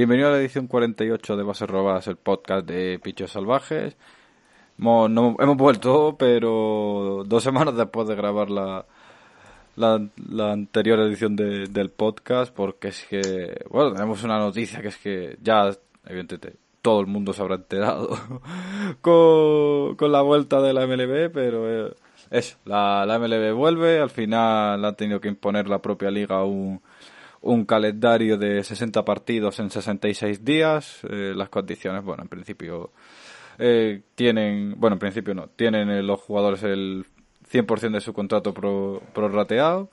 Bienvenido a la edición 48 de Bases Robadas, el podcast de Pichos Salvajes. Hemos, vuelto, pero dos semanas después de grabar la, la, anterior edición del podcast, porque es que, bueno, tenemos una noticia que es que ya, evidentemente, todo el mundo se habrá enterado con, la vuelta de la MLB, pero eh, eso, la, la MLB vuelve, al final ha tenido que imponer la propia liga un un calendario de 60 partidos en 66 días. Eh, las condiciones, bueno, en principio eh, tienen, bueno, en principio no, tienen eh, los jugadores el 100% de su contrato prorrateado.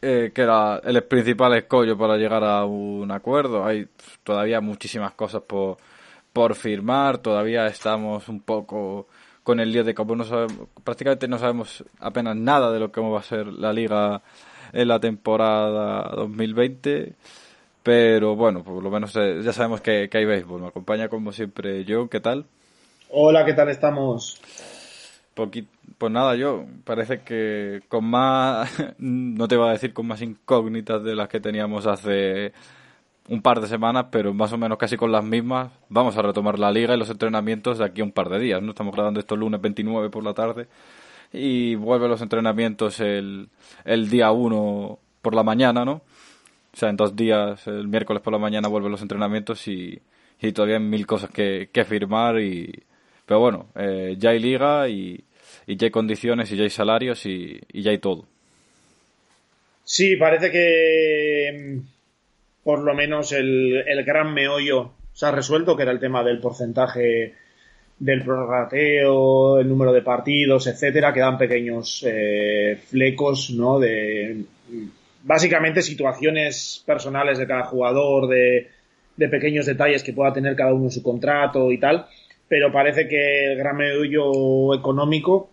que era el principal escollo para llegar a un acuerdo. Hay todavía muchísimas cosas por, por firmar, todavía estamos un poco con el lío de cómo no sabemos, prácticamente no sabemos apenas nada de lo que va a ser la liga en la temporada 2020. Pero bueno, por lo menos eh, ya sabemos que, hay béisbol. Me acompaña como siempre yo. ¿Qué tal? Hola, ¿qué tal estamos? pues nada, yo parece que con más, no te voy a decir con más incógnitas de las que teníamos hace un par de semanas, pero más o menos casi con las mismas, vamos a retomar la liga y los entrenamientos de aquí a un par de días. No estamos grabando esto el lunes 29 por la tarde y vuelve los entrenamientos el, el día 1 por la mañana, ¿no? O sea, en dos días, el miércoles por la mañana vuelven los entrenamientos y, y todavía hay mil cosas que, que firmar. y Pero bueno, eh, ya hay liga y, y, ya hay condiciones y ya hay salarios y, y ya hay todo. Sí, parece que mm, por lo menos el, el gran meollo se ha resuelto, que era el tema del porcentaje del prorrateo, el número de partidos, etcétera, quedan pequeños eh, flecos, ¿no? De básicamente situaciones personales de cada jugador, de, pequeños detalles que pueda tener cada uno en su contrato y tal, pero parece que el gran medio económico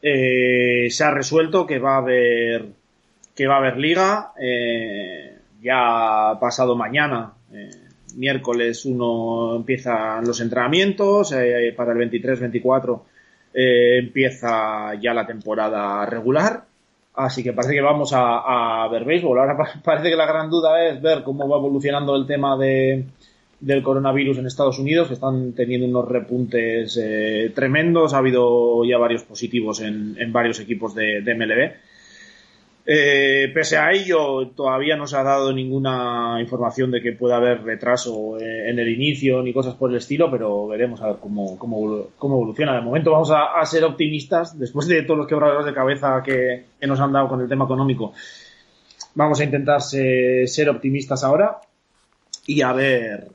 eh, se ha resuelto, que va a haber que va a haber liga, eh, ya pasado mañana. Eh, miércoles uno empiezan los entrenamientos, eh, para el 23-24 eh, empieza ya la temporada regular, así que parece que vamos a, ver béisbol. Ahora parece que la gran duda es ver cómo va evolucionando el tema de, del coronavirus en Estados Unidos, que están teniendo unos repuntes eh, tremendos, ha habido ya varios positivos en, varios equipos de MLB. Eh, pese a ello, todavía no se ha dado ninguna información de que pueda haber retraso eh, en el inicio ni cosas por el estilo, pero veremos a ver cómo, cómo, cómo evoluciona. De momento vamos a, ser optimistas, después de todos los quebraderos de cabeza que, nos han dado con el tema económico. Vamos a intentar ser optimistas ahora y a ver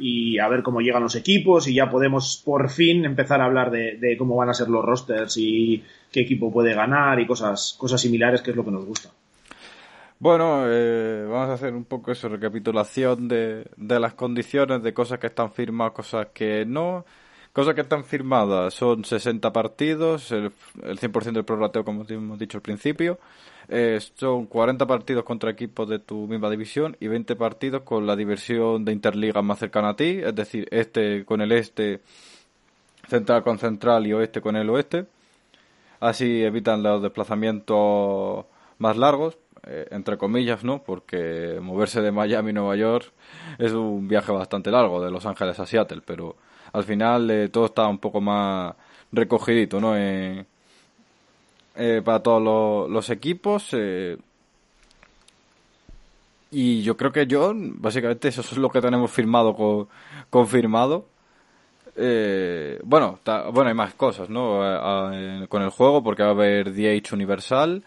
y a ver cómo llegan los equipos y ya podemos por fin empezar a hablar de, cómo van a ser los rosters y qué equipo puede ganar y cosas, cosas similares que es lo que nos gusta. Bueno, eh, vamos a hacer un poco eso, recapitulación de, de las condiciones, de cosas que están firmadas, cosas que no. Cosas que están firmadas son 60 partidos, el, el 100% del prorrateo, como hemos dicho al principio. Eh, son 40 partidos contra equipos de tu misma división y 20 partidos con la diversión de Interliga más cercana a ti, es decir, este con el este, central con central y oeste con el oeste. Así evitan los desplazamientos más largos, eh, entre comillas, ¿no? Porque moverse de Miami a Nueva York es un viaje bastante largo, de Los Ángeles a Seattle, pero al final eh, todo está un poco más recogidito, ¿no? Eh, para todos los, equipos. y yo creo que yo, básicamente, eso es lo que tenemos firmado, confirmado. bueno, bueno, hay más cosas, ¿no? con el juego, porque va a haber DH universal.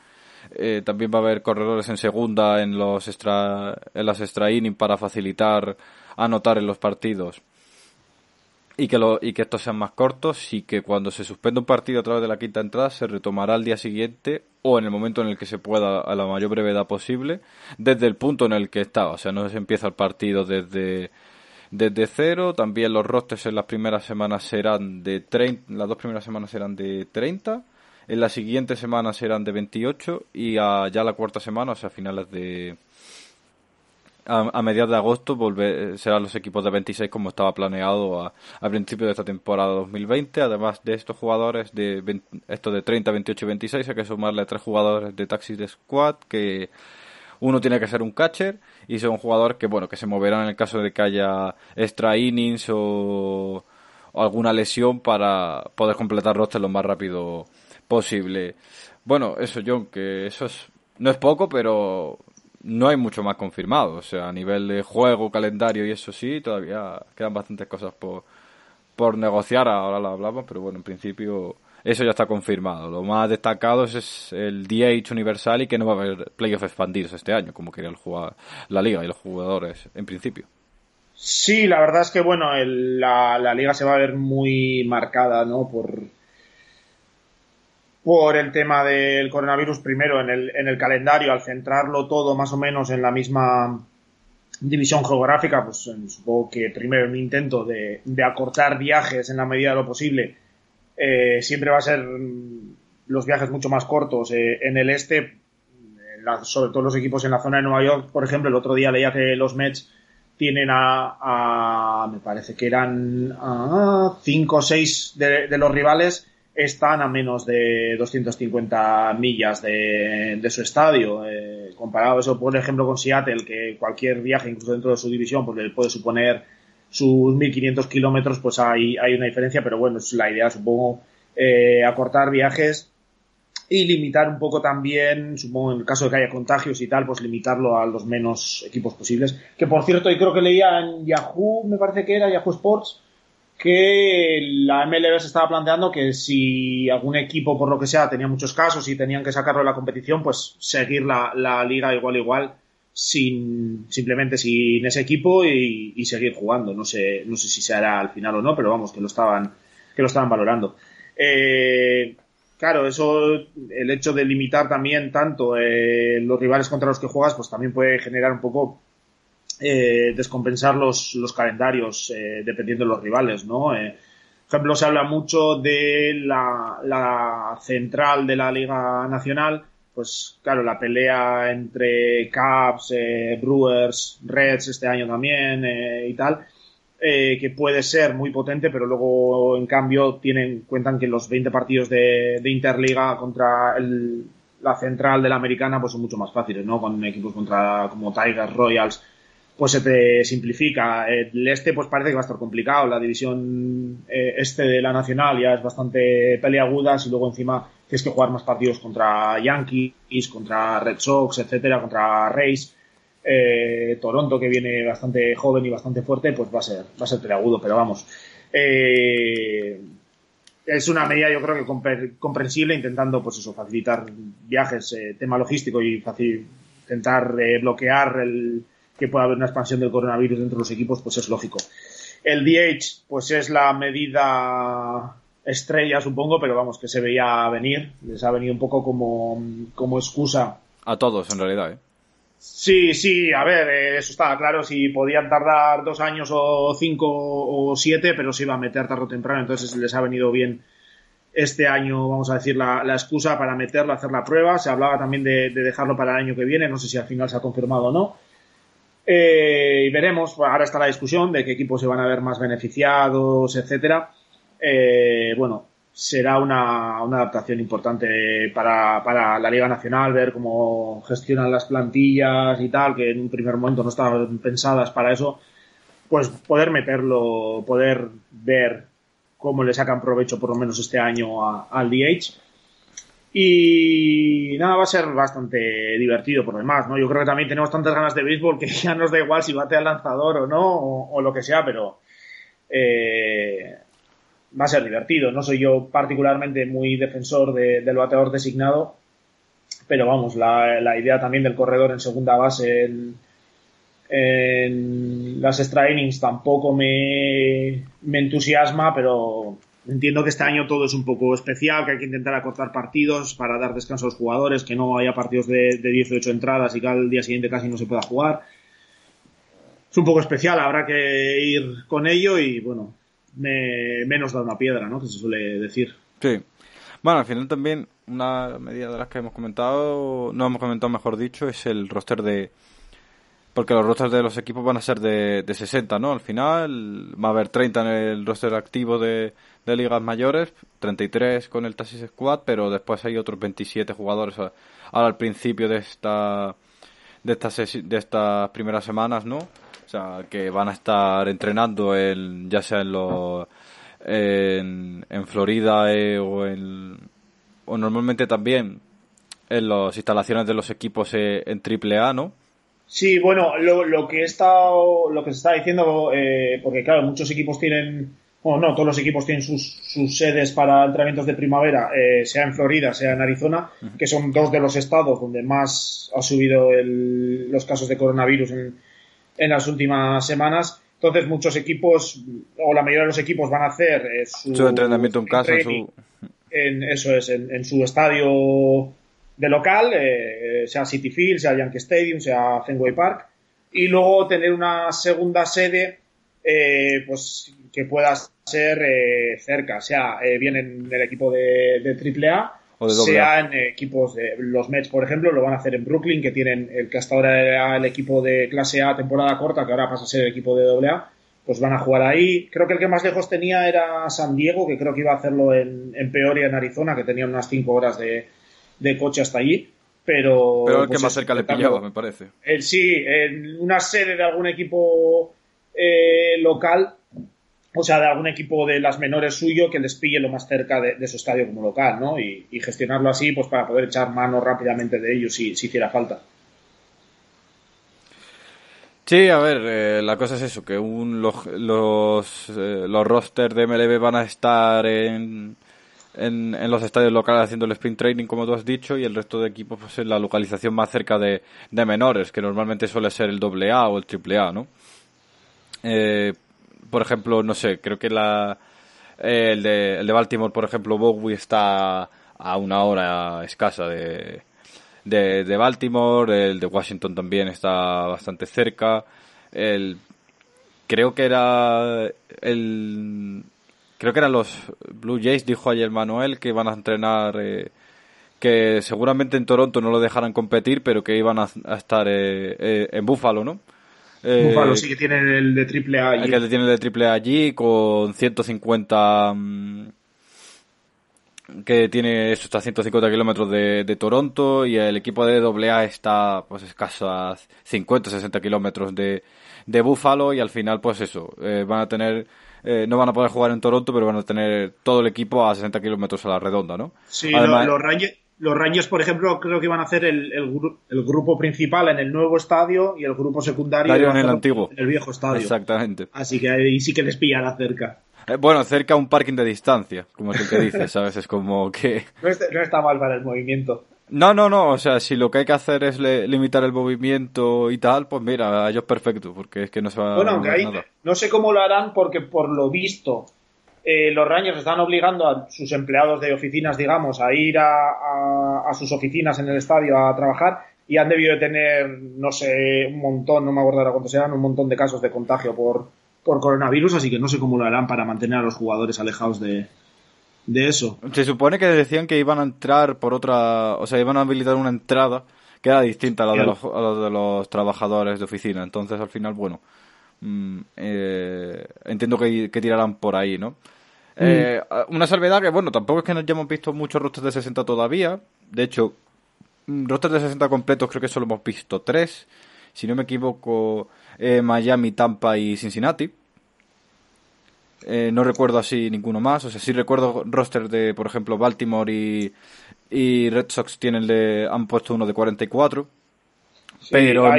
también va a haber corredores en segunda en los extra, en las extra para facilitar anotar en los partidos y que, lo, y que estos sean más cortos y que cuando se suspenda un partido a través de la quinta entrada se retomará al día siguiente o en el momento en el que se pueda a la mayor brevedad posible desde el punto en el que estaba. O sea, no se empieza el partido desde, desde cero. También los rosters en las primeras semanas serán de 30, las dos primeras semanas serán de 30. En la siguiente semana serán de 28 y a, ya la cuarta semana, o sea, finales de, a, mediados de agosto volver, serán los equipos de 26 como estaba planeado a, principio de esta temporada 2020. Además de estos jugadores de estos de 30, 28 y 26 hay que sumarle a tres jugadores de Taxi de Squad que uno tiene que ser un catcher y son jugadores que bueno que se moverán en el caso de que haya extra innings o, o alguna lesión para poder completar roster lo más rápido posible. Bueno, eso John, que eso es no es poco, pero no hay mucho más confirmado. O sea, a nivel de juego, calendario y eso sí, todavía quedan bastantes cosas por, por negociar. Ahora lo hablamos, pero bueno, en principio eso ya está confirmado. Lo más destacado es el DH universal y que no va a haber playoffs expandidos este año, como quería el jugar, la liga y los jugadores en principio. Sí, la verdad es que bueno, la, la liga se va a ver muy marcada, ¿no? Por, por el tema del coronavirus primero en el, en el calendario, al centrarlo todo más o menos en la misma división geográfica, pues eh, supongo que primero un intento de, de acortar viajes en la medida de lo posible, eh, siempre va a ser los viajes mucho más cortos. Eh, en el este, sobre todo los equipos en la zona de Nueva York, por ejemplo, el otro día leía que los Mets tienen a, a me parece que eran a cinco o seis de, de los rivales están a menos de 250 millas de, su estadio. Eh, comparado eso, por ejemplo, con Seattle, que cualquier viaje, incluso dentro de su división, pues le puede suponer sus 1500 kilómetros, pues hay, hay una diferencia, pero bueno, es la idea, supongo, eh, acortar viajes y limitar un poco también, supongo, en el caso de que haya contagios y tal, pues limitarlo a los menos equipos posibles. Que por cierto, y creo que leía en Yahoo, me parece que era Yahoo Sports, que la MLB se estaba planteando que si algún equipo, por lo que sea, tenía muchos casos y tenían que sacarlo de la competición, pues seguir la, liga igual igual sin simplemente sin ese equipo y, seguir jugando. No sé, no sé si se hará al final o no, pero vamos, que lo estaban, que lo estaban valorando. Eh, claro, eso, el hecho de limitar también tanto eh, los rivales contra los que juegas, pues también puede generar un poco eh, descompensar los, los calendarios eh, dependiendo de los rivales, ¿no? Eh, por ejemplo, se habla mucho de la, la, central de la Liga Nacional, pues claro, la pelea entre Cubs, eh, Brewers, Reds este año también y tal, que puede ser muy potente, pero luego en cambio tienen cuentan que los 20 partidos de, de Interliga contra la central de la americana pues son mucho más fáciles, ¿no? Con equipos contra como Tigers, Royals, pues se te simplifica. El este pues parece que va a estar complicado. La división eh, este de la Nacional ya es bastante peleaguda y luego encima tienes que jugar más partidos contra Yankees, contra Red Sox, etcétera, contra Rays. Eh, Toronto que viene bastante joven y bastante fuerte pues va a ser va a ser peleagudo pero vamos eh, es una medida yo creo que comprensible intentando pues eso facilitar viajes tema logístico y intentar bloquear el, que pueda haber una expansión del coronavirus dentro de los equipos, pues es lógico. El DH, pues es la medida estrella, supongo, pero vamos, que se veía venir. Les ha venido un poco como, como excusa. A todos, en realidad, ¿eh? Sí, sí, a ver, eh, eso estaba claro, si podían tardar dos años o cinco o siete, pero se iba a meter tarde o temprano, entonces les ha venido bien este año, vamos a decir, la, excusa para meterlo, hacer la prueba. Se hablaba también de, dejarlo para el año que viene, no sé si al final se ha confirmado o no. Eh, y veremos, pues ahora está la discusión de qué equipos se van a ver más beneficiados, etcétera. Eh, bueno, será una, adaptación importante para, para, la Liga Nacional, ver cómo gestionan las plantillas y tal, que en un primer momento no estaban pensadas para eso, pues poder meterlo, poder ver cómo le sacan provecho por lo menos este año al DH. Y nada, va a ser bastante divertido por demás, ¿no? Yo creo que también tenemos tantas ganas de béisbol que ya nos da igual si bate al lanzador o no, o, lo que sea, pero eh, va a ser divertido. No soy yo particularmente muy defensor del bateador designado, pero vamos, la, la idea también del corredor en segunda base en, en las extra innings tampoco me, me, entusiasma, pero entiendo que este año todo es un poco especial, que hay que intentar acortar partidos para dar descanso a los jugadores, que no haya partidos de, de 18 entradas y que al día siguiente casi no se pueda jugar. Es un poco especial, habrá que ir con ello y bueno, me, menos da una piedra, ¿no? Que se suele decir. Sí. Bueno, al final también una medida de las que hemos comentado, no hemos comentado mejor dicho, es el roster de, porque los rosters de los equipos van a ser de, de 60, ¿no? Al final va a haber 30 en el roster activo de, de ligas mayores, 33 con el Taxis Squad, pero después hay otros 27 jugadores ahora al principio de esta de estas de estas primeras semanas, ¿no? O sea, que van a estar entrenando el, ya sea en los en, en Florida eh, o en o normalmente también en las instalaciones de los equipos eh, en AAA, ¿no? Sí, bueno, lo, lo que he estado, lo que se está diciendo, eh, porque claro, muchos equipos tienen, bueno, no, todos los equipos tienen sus, sus sedes para entrenamientos de primavera, eh, sea en Florida, sea en Arizona, que son dos de los estados donde más ha subido el, los casos de coronavirus en, en las últimas semanas. Entonces, muchos equipos, o la mayoría de los equipos van a hacer eh, su, entrenamiento en casa, su... en, eso es, en, en su estadio de local, eh, sea City Field, sea Yankee Stadium, sea Fenway Park, y luego tener una segunda sede eh, pues que pueda ser eh, cerca, sea bien en el equipo de, de AAA, o sea en equipos de los Mets, por ejemplo, lo van a hacer en Brooklyn, que tienen el que hasta ahora era el equipo de clase A temporada corta, que ahora pasa a ser el equipo de AA, pues van a jugar ahí. Creo que el que más lejos tenía era San Diego, que creo que iba a hacerlo en, en Peoria, en Arizona, que tenía unas 5 horas de, de coche hasta allí. Pero, pero el que pues más cerca le pillaba, me parece. El, sí, en una sede de algún equipo eh, local, o sea, de algún equipo de las menores suyo que les pille lo más cerca de, su estadio como local, ¿no? Y, gestionarlo así, pues para poder echar mano rápidamente de ellos si, si hiciera falta. Sí, a ver, eh, la cosa es eso, que un, los, los, eh, los rosters de MLB van a estar en, en, en, los estadios locales haciendo el sprint training, como tú has dicho, y el resto de equipos pues, en la localización más cerca de, de menores, que normalmente suele ser el AA o el AAA, ¿no? Eh, por ejemplo, no sé, creo que la, el, de, el de Baltimore, por ejemplo, Bowie está a una hora escasa de, de, de Baltimore, el de Washington también está bastante cerca, el, creo que era el creo que eran los Blue Jays, dijo ayer Manuel, que iban a entrenar, eh, que seguramente en Toronto no lo dejaran competir, pero que iban a, estar eh, eh, en Buffalo, ¿no? Buffalo sí que tiene el de triple A allí. Que tiene el de triple A allí con 150 mm, que tiene eso, está a 150 kilómetros de, de, Toronto y el equipo de AA está pues escaso a 50 60 kilómetros de, de Buffalo y al final pues eso van a tener eh, no van a poder jugar en Toronto, pero van a tener todo el equipo a 60 kilómetros a la redonda, ¿no? Sí, los, Rangers, los Rangers, por ejemplo, creo que van a hacer el, el, grupo principal en el nuevo estadio y el grupo secundario en el antiguo. En el viejo estadio. Exactamente. Así que ahí sí que les pillará cerca. Eh, bueno, cerca a un parking de distancia, como es el que dices, ¿sabes? Es como que... no está mal para el movimiento. No, no, no, o sea, si lo que hay que hacer es limitar el movimiento y tal, pues mira, a ellos perfecto, porque es que no se va bueno, aunque ahí, No sé cómo lo harán porque por lo visto eh, los Rangers están obligando a sus empleados de oficinas, digamos, a ir a, sus oficinas en el estadio a trabajar, y han debido de tener, no sé, un montón, no me acuerdo ahora cuántos sean, un montón de casos de contagio por, por coronavirus, así que no sé cómo lo harán para mantener a los jugadores alejados de, de eso. Se supone que decían que iban a entrar por otra, o sea, iban a habilitar una entrada que era distinta a la de los, a la de los trabajadores de oficina. Entonces, al final, bueno, mm, eh, entiendo que, que, tirarán por ahí, ¿no? Eh, mm. una salvedad que, bueno, tampoco es que no hayamos visto muchos rosters de 60 todavía. De hecho, mm, rosters de 60 completos creo que solo hemos visto tres. Si no me equivoco, eh, Miami, Tampa y Cincinnati. Eh, no recuerdo así ninguno más. O sea, sí recuerdo roster de, por ejemplo, Baltimore y, y Red Sox tienen de, han puesto uno de 44. pero,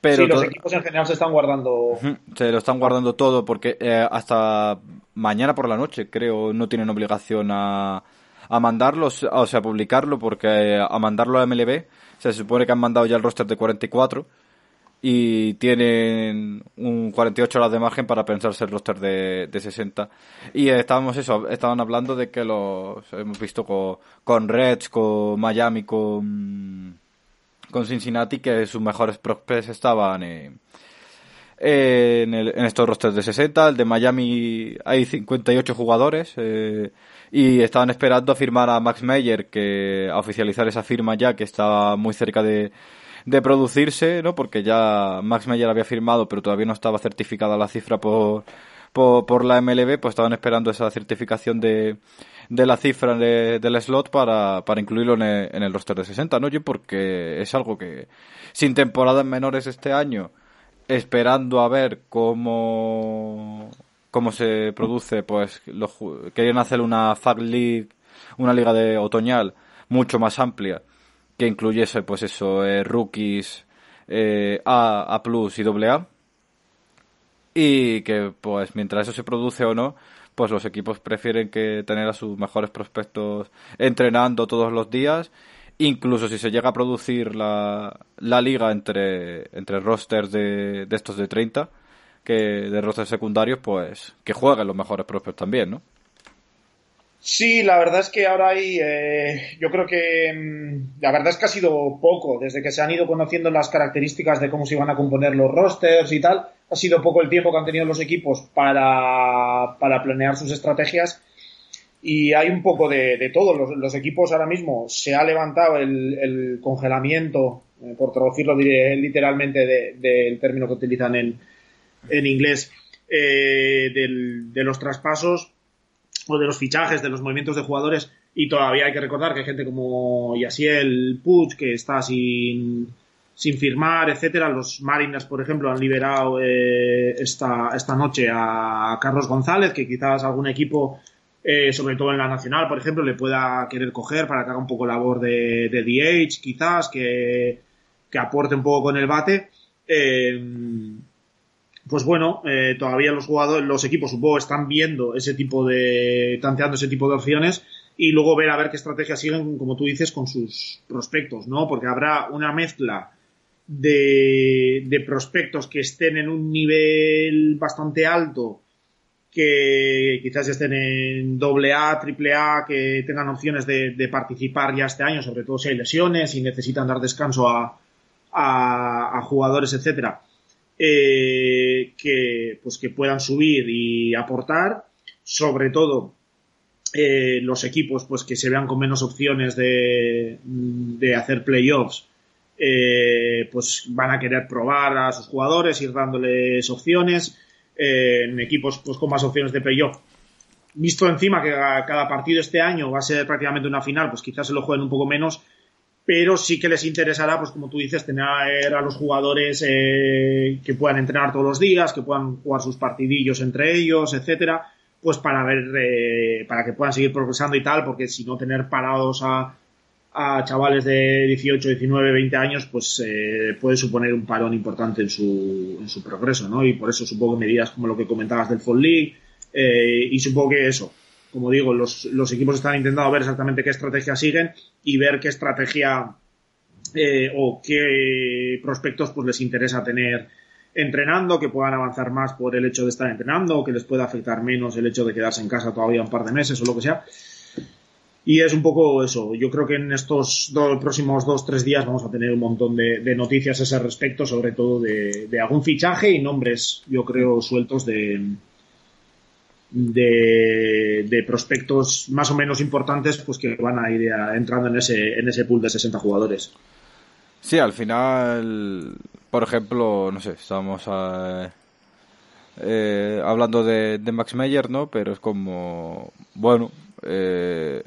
pero los equipos en general se están guardando. Se lo están guardando todo porque eh, hasta mañana por la noche, creo, no tienen obligación a, a mandarlo, o sea, a publicarlo, porque eh, a mandarlo a MLB se supone que han mandado ya el roster de 44 y tienen un 48 horas de margen para pensarse el roster de, de 60. Y estábamos eso, estaban hablando de que los hemos visto con, con Reds, con Miami, con, con Cincinnati, que sus mejores prospects estaban en, en, el, en, estos rosters de 60. El de Miami hay 58 jugadores eh, y estaban esperando a firmar a Max Meyer, que a oficializar esa firma ya, que está muy cerca de de producirse, ¿no? Porque ya Max Meyer había firmado, pero todavía no estaba certificada la cifra por, por, la MLB, pues estaban esperando esa certificación de, de la cifra del slot para, para incluirlo en el, en el roster de 60, ¿no? Yo porque es algo que, sin temporadas menores este año, esperando a ver cómo, cómo se produce, pues los, querían hacer una FAC League, una liga de otoñal mucho más amplia que incluyese, pues eso, eh, rookies eh, A, A plus y AA. Y que, pues, mientras eso se produce o no, pues los equipos prefieren que tener a sus mejores prospectos entrenando todos los días. Incluso si se llega a producir la, la liga entre, entre rosters de, de estos de 30, que de rosters secundarios, pues que jueguen los mejores prospectos también, ¿no? Sí, la verdad es que ahora hay, eh, yo creo que mm, la verdad es que ha sido poco, desde que se han ido conociendo las características de cómo se iban a componer los rosters y tal, ha sido poco el tiempo que han tenido los equipos para, para planear sus estrategias. Y hay un poco de, todo. Los, equipos ahora mismo se ha levantado el, congelamiento, eh, por traducirlo literalmente del término que utilizan en, en inglés, eh, de los traspasos o de los fichajes, de los movimientos de jugadores, y todavía hay que recordar que hay gente como Yasiel Puig que está sin, sin firmar, etcétera. Los Mariners, por ejemplo, han liberado eh, esta, esta noche a Carlos González, que quizás algún equipo, eh, sobre todo en la nacional, por ejemplo, le pueda querer coger para que haga un poco labor de, de DH, quizás, que, que aporte un poco con el bate. Eh, pues bueno, eh, todavía los jugadores, los equipos supongo están viendo ese tipo de, tanteando ese tipo de opciones y luego ver a ver qué estrategia siguen, como tú dices, con sus prospectos, ¿no? Porque habrá una mezcla de, de prospectos que estén en un nivel bastante alto, que quizás estén en doble A, triple A, que tengan opciones de, participar ya este año, sobre todo si hay lesiones y necesitan dar descanso a, a jugadores, etcétera eh, que, pues que puedan subir y aportar, sobre todo eh, los equipos pues que se vean con menos opciones de, de hacer playoffs, eh, pues van a querer probar a sus jugadores, ir dándoles opciones, eh, en equipos pues con más opciones de playoff. Visto encima que cada partido este año va a ser prácticamente una final, pues quizás se lo jueguen un poco menos, pero sí que les interesará, pues como tú dices, tener a los jugadores eh, que puedan entrenar todos los días, que puedan jugar sus partidillos entre ellos, etcétera, pues para ver, eh, para que puedan seguir progresando y tal, porque si no tener parados a, a chavales de 18, 19, 20 años, pues eh, puede suponer un parón importante en su, en su progreso, ¿no? Y por eso supongo medidas como lo que comentabas del Fall League, eh, y supongo que eso, como digo, los, equipos están intentando ver exactamente qué estrategia siguen y ver qué estrategia eh, o qué prospectos pues les interesa tener entrenando, que puedan avanzar más por el hecho de estar entrenando o que les pueda afectar menos el hecho de quedarse en casa todavía un par de meses o lo que sea. Y es un poco eso. Yo creo que en estos dos, próximos dos, tres días vamos a tener un montón de, noticias a ese respecto, sobre todo de, algún fichaje y nombres, yo creo, sueltos de, de, prospectos más o menos importantes, pues que van a ir entrando en ese, en ese pool de 60 jugadores. Sí, al final, por ejemplo, no sé, estamos eh, hablando de, Max Meyer, ¿no? Pero es como, bueno, eh,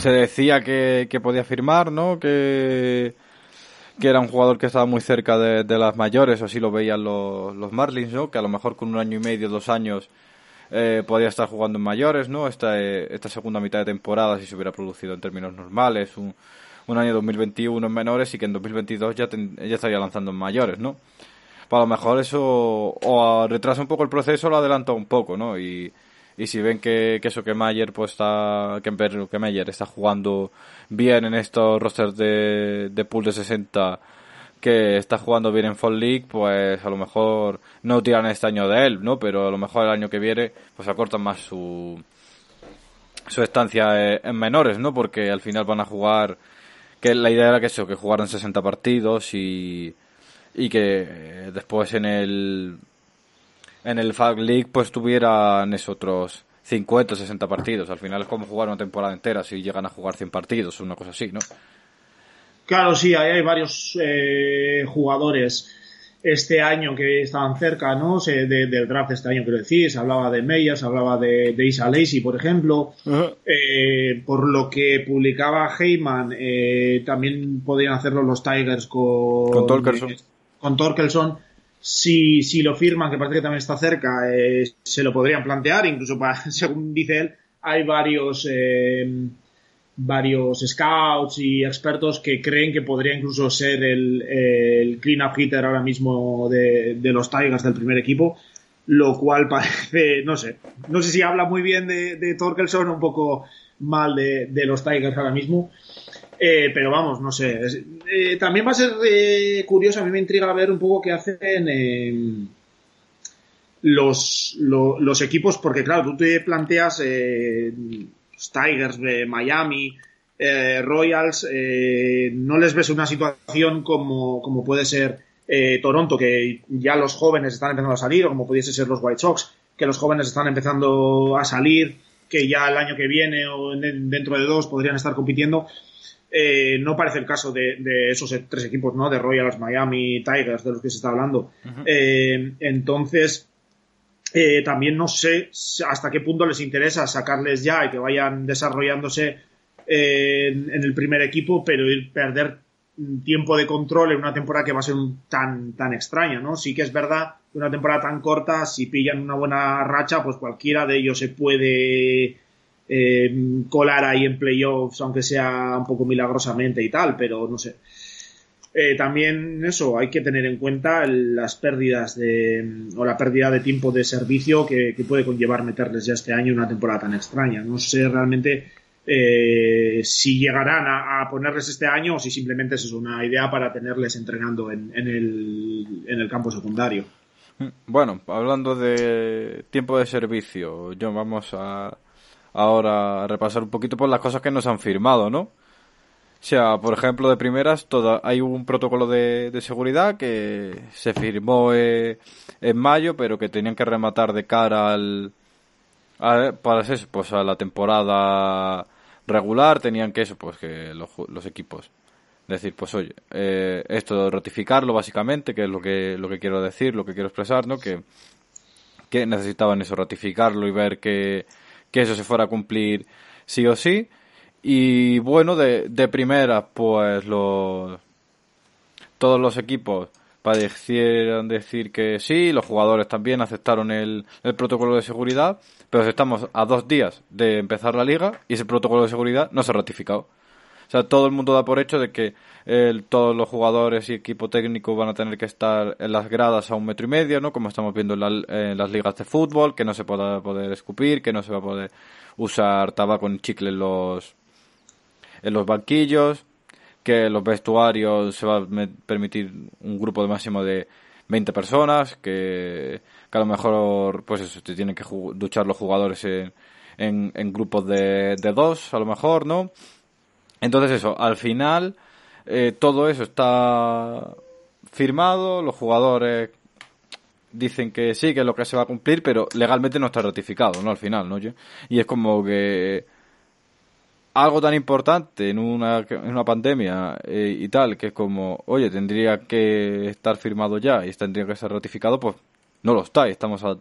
se decía que, podía firmar, ¿no? Que, que era un jugador que estaba muy cerca de, las mayores, o así lo veían los, los, Marlins, ¿no? Que a lo mejor con un año y medio, dos años, eh, podía estar jugando en mayores, ¿no? Esta, esta segunda mitad de temporada, si se hubiera producido en términos normales, un, un año 2021 en menores y que en 2022 ya, ya estaría lanzando en mayores, ¿no? Pues a lo mejor eso o retrasa un poco el proceso o lo adelanta un poco, ¿no? Y, y si ven que, que eso que Mayer pues está que, que Mayer está jugando bien en estos rosters de, de pool de 60 que está jugando bien en Fall League, pues a lo mejor no tiran este año de él, ¿no? Pero a lo mejor el año que viene, pues acortan más su, su estancia en menores, ¿no? Porque al final van a jugar que la idea era que eso, que jugaran 60 partidos y, y que eh, después en el en el FAC League pues tuvieran esos otros 50 60 partidos. Al final es como jugar una temporada entera si llegan a jugar 100 partidos o una cosa así, ¿no? Claro, sí, ahí hay varios eh, jugadores este año que estaban cerca, ¿no? Se, del draft este año, quiero decir, se hablaba de Meyers, se hablaba de, de Isa Lacey, por ejemplo. Eh, por lo que publicaba Heyman, eh, también podrían hacerlo los Tigers con, con Torkelson. con Torkelson. Si, si lo firman, que parece que también está cerca, eh, se lo podrían plantear, incluso para, según dice él, hay varios varios scouts y expertos que creen que podría incluso ser el, clean-up hitter ahora mismo de, los Tigers del primer equipo, lo cual parece, no sé, no sé si habla muy bien de, de Torkelson o un poco mal de, los Tigers ahora mismo. Eh, pero vamos, no sé. Eh, también va a ser eh, curioso, a mí me intriga ver un poco qué hacen los, los equipos, porque claro, tú te planteas Tigers, de Miami, eh, Royals, eh, no les ves una situación como, como puede ser eh, Toronto, que ya los jóvenes están empezando a salir, o como pudiese ser los White Sox, que los jóvenes están empezando a salir, que ya el año que viene o dentro de dos podrían estar compitiendo. no parece el caso de, esos tres equipos, ¿no? De Royals, Miami, Tigers, de los que se está hablando. entonces, eh, también no sé hasta qué punto les interesa sacarles ya y que vayan desarrollándose eh, en, el primer equipo, pero ir perder tiempo de control en una temporada que va a ser tan, tan extraña, ¿no? Sí que es verdad que una temporada tan corta, si pillan una buena racha, pues cualquiera de ellos se puede eh, colar ahí en playoffs, aunque sea un poco milagrosamente y tal, pero no sé. Eh, también eso, hay que tener en cuenta las pérdidas de, o la pérdida de tiempo de servicio que, puede conllevar meterles ya este año una temporada tan extraña. No sé realmente eh, si llegarán a, ponerles este año o si simplemente es una idea para tenerles entrenando en, el, en el campo secundario. Bueno, hablando de tiempo de servicio, yo vamos a ahora a repasar un poquito por las cosas que nos han firmado, ¿no? O sea, por ejemplo, de primeras, toda, hay un protocolo de, seguridad que se firmó eh, en mayo, pero que tenían que rematar de cara al, a, para eso, pues a la temporada regular, tenían que eso, pues que los, los equipos decir, pues oye, eh, esto ratificarlo básicamente, que es lo que lo que quiero decir, lo que quiero expresar, ¿no? Que que necesitaban eso ratificarlo y ver que que eso se fuera a cumplir sí o sí y bueno, de, de primera, pues los todos los equipos parecieron decir que sí, los jugadores también aceptaron el, el protocolo de seguridad, pero estamos a dos días de empezar la liga y ese protocolo de seguridad no se ha ratificado. O sea, todo el mundo da por hecho de que el, todos los jugadores y equipo técnico van a tener que estar en las gradas a un metro y medio, ¿no? Como estamos viendo en, en las ligas de fútbol, que no se pueda poder escupir, que no se va a poder usar tabaco en chicle en los, en los banquillos, que los vestuarios se va a permitir un grupo de máximo de 20 personas, que, a lo mejor pues eso, te tienen que duchar los jugadores en, en, en grupos de, de dos, a lo mejor, ¿no? Entonces eso, al final eh, todo eso está firmado, los jugadores dicen que sí, que es lo que se va a cumplir, pero legalmente no está ratificado, ¿no? Al final, ¿no? Y es como que algo tan importante en una, en una pandemia eh, y tal, que es como, oye, tendría que estar firmado ya y tendría que ser ratificado, pues no lo está y estamos a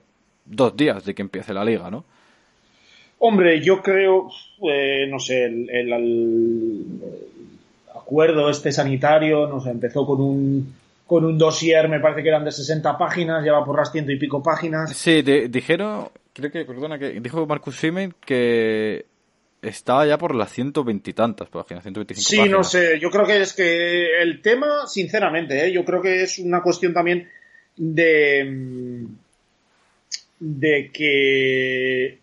dos días de que empiece la liga, ¿no? Hombre, yo creo, eh, no sé, el, el, acuerdo este sanitario, no sé, empezó con un con un dossier, me parece que eran de 60 páginas, lleva por las ciento y pico páginas. Sí, dijeron, creo que, perdona, que dijo Marcus Simen que estaba ya por las ciento veintitantas páginas, 125 sí, no sé, yo creo que es que el tema, sinceramente, ¿eh? yo creo que es una cuestión también de, de que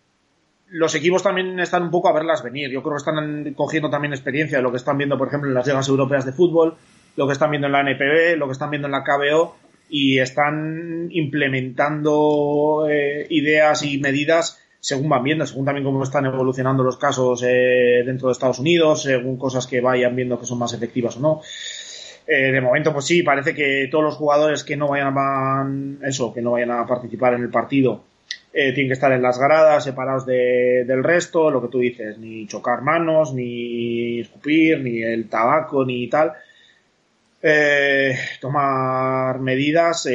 los equipos también están un poco a verlas venir. Yo creo que están cogiendo también experiencia de lo que están viendo, por ejemplo, en las ligas europeas de fútbol, lo que están viendo en la NPB, lo que están viendo en la KBO y están implementando eh, ideas y medidas según van viendo, según también cómo están evolucionando los casos eh, dentro de Estados Unidos, según cosas que vayan viendo que son más efectivas o no. Eh, de momento, pues sí, parece que todos los jugadores que no vayan a, eso, que no vayan a participar en el partido eh, tienen que estar en las gradas, separados de, del resto, lo que tú dices, ni chocar manos, ni escupir, ni el tabaco, ni tal. Tomar medidas.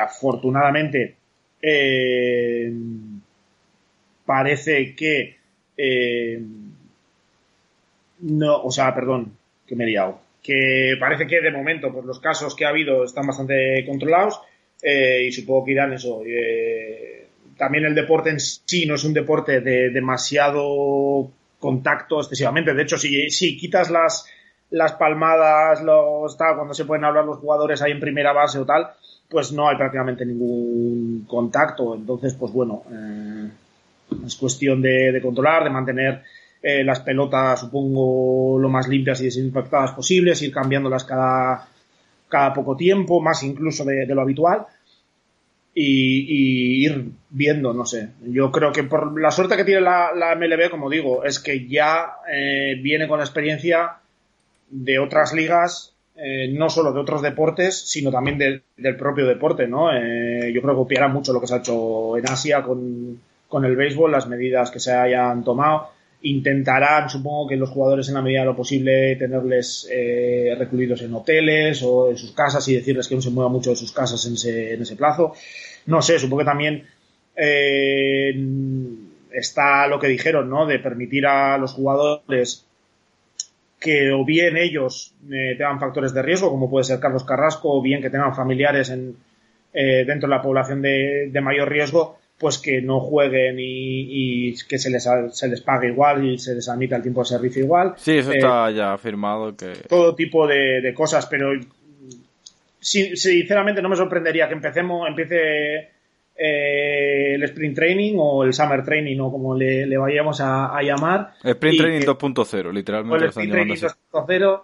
afortunadamente, parece que eh, no, o sea, perdón, que me he liado. Que parece que de momento, pues los casos que ha habido están bastante controlados eh, y supongo que irán eso. Eh, también el deporte en sí no es un deporte de demasiado contacto excesivamente. De hecho, si, si quitas las, las palmadas, los tal, cuando se pueden hablar los jugadores ahí en primera base o tal, pues no hay prácticamente ningún contacto. Entonces, pues bueno, eh, es cuestión de, controlar, de mantener eh, las pelotas, supongo, lo más limpias y desinfectadas posibles, ir cambiándolas cada, cada poco tiempo, más incluso de, lo habitual. Y, ir viendo, no sé. Yo creo que por la suerte que tiene la, MLB, como digo, es que ya eh, viene con la experiencia de otras ligas, eh, no solo de otros deportes, sino también del propio deporte, ¿no? yo creo que copiará mucho lo que se ha hecho en Asia con, con el béisbol, las medidas que se hayan tomado. Intentarán, supongo que los jugadores en la medida de lo posible, tenerles eh, recluidos en hoteles o en sus casas y decirles que no se muevan mucho de sus casas en ese, en ese plazo. No sé, supongo que también eh, está lo que dijeron, ¿no? De permitir a los jugadores que o bien ellos eh, tengan factores de riesgo, como puede ser Carlos Carrasco, o bien que tengan familiares en, eh, dentro de la población de, de mayor riesgo, pues que no jueguen y, que se les, se les pague igual y se les admita el tiempo de servicio igual. Sí, eso está eh, ya firmado. que Todo tipo de, cosas, pero sinceramente no me sorprendería que empecemos, empiece eh, el sprint training o el summer training o como le, vayamos a, llamar. Sprint training 2.0, literalmente. el sprint training 2.0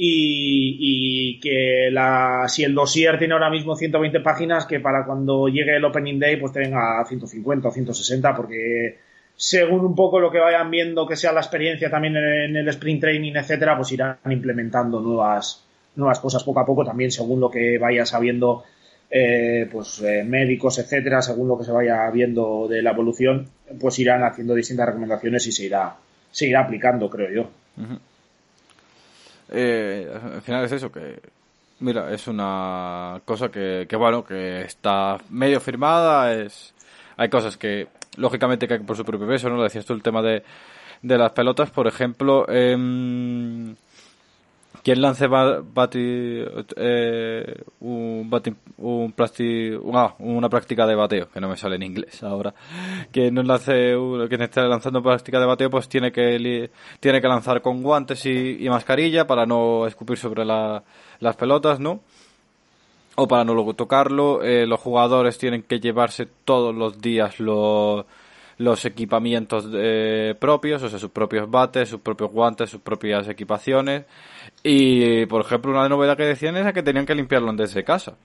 y, que la, si el dossier tiene ahora mismo 120 páginas, que para cuando llegue el Opening Day pues tenga 150 o 160, porque según un poco lo que vayan viendo que sea la experiencia también en el sprint training, etcétera, pues irán implementando nuevas, nuevas cosas poco a poco, también según lo que vaya sabiendo eh, pues eh, médicos, etcétera, según lo que se vaya viendo de la evolución, pues irán haciendo distintas recomendaciones y se irá, se irá aplicando, creo yo. Eh, al final es eso, que mira, es una cosa que, que bueno, que está medio firmada, es hay cosas que lógicamente que por su propio peso, ¿no? Decías tú el tema de, de las pelotas, por ejemplo, eh, quien lance bati, eh, un, bati, un plasti, ah, una práctica de bateo, que no me sale en inglés ahora, que no lance, quien esté lanzando práctica de bateo, pues tiene que, tiene que lanzar con guantes y, mascarilla para no escupir sobre la, las pelotas, ¿no? O para no luego tocarlo. Eh, los jugadores tienen que llevarse todos los días los los equipamientos eh, propios, o sea, sus propios bates, sus propios guantes, sus propias equipaciones. Y, por ejemplo, una novedad que decían era que tenían que limpiarlo desde casa.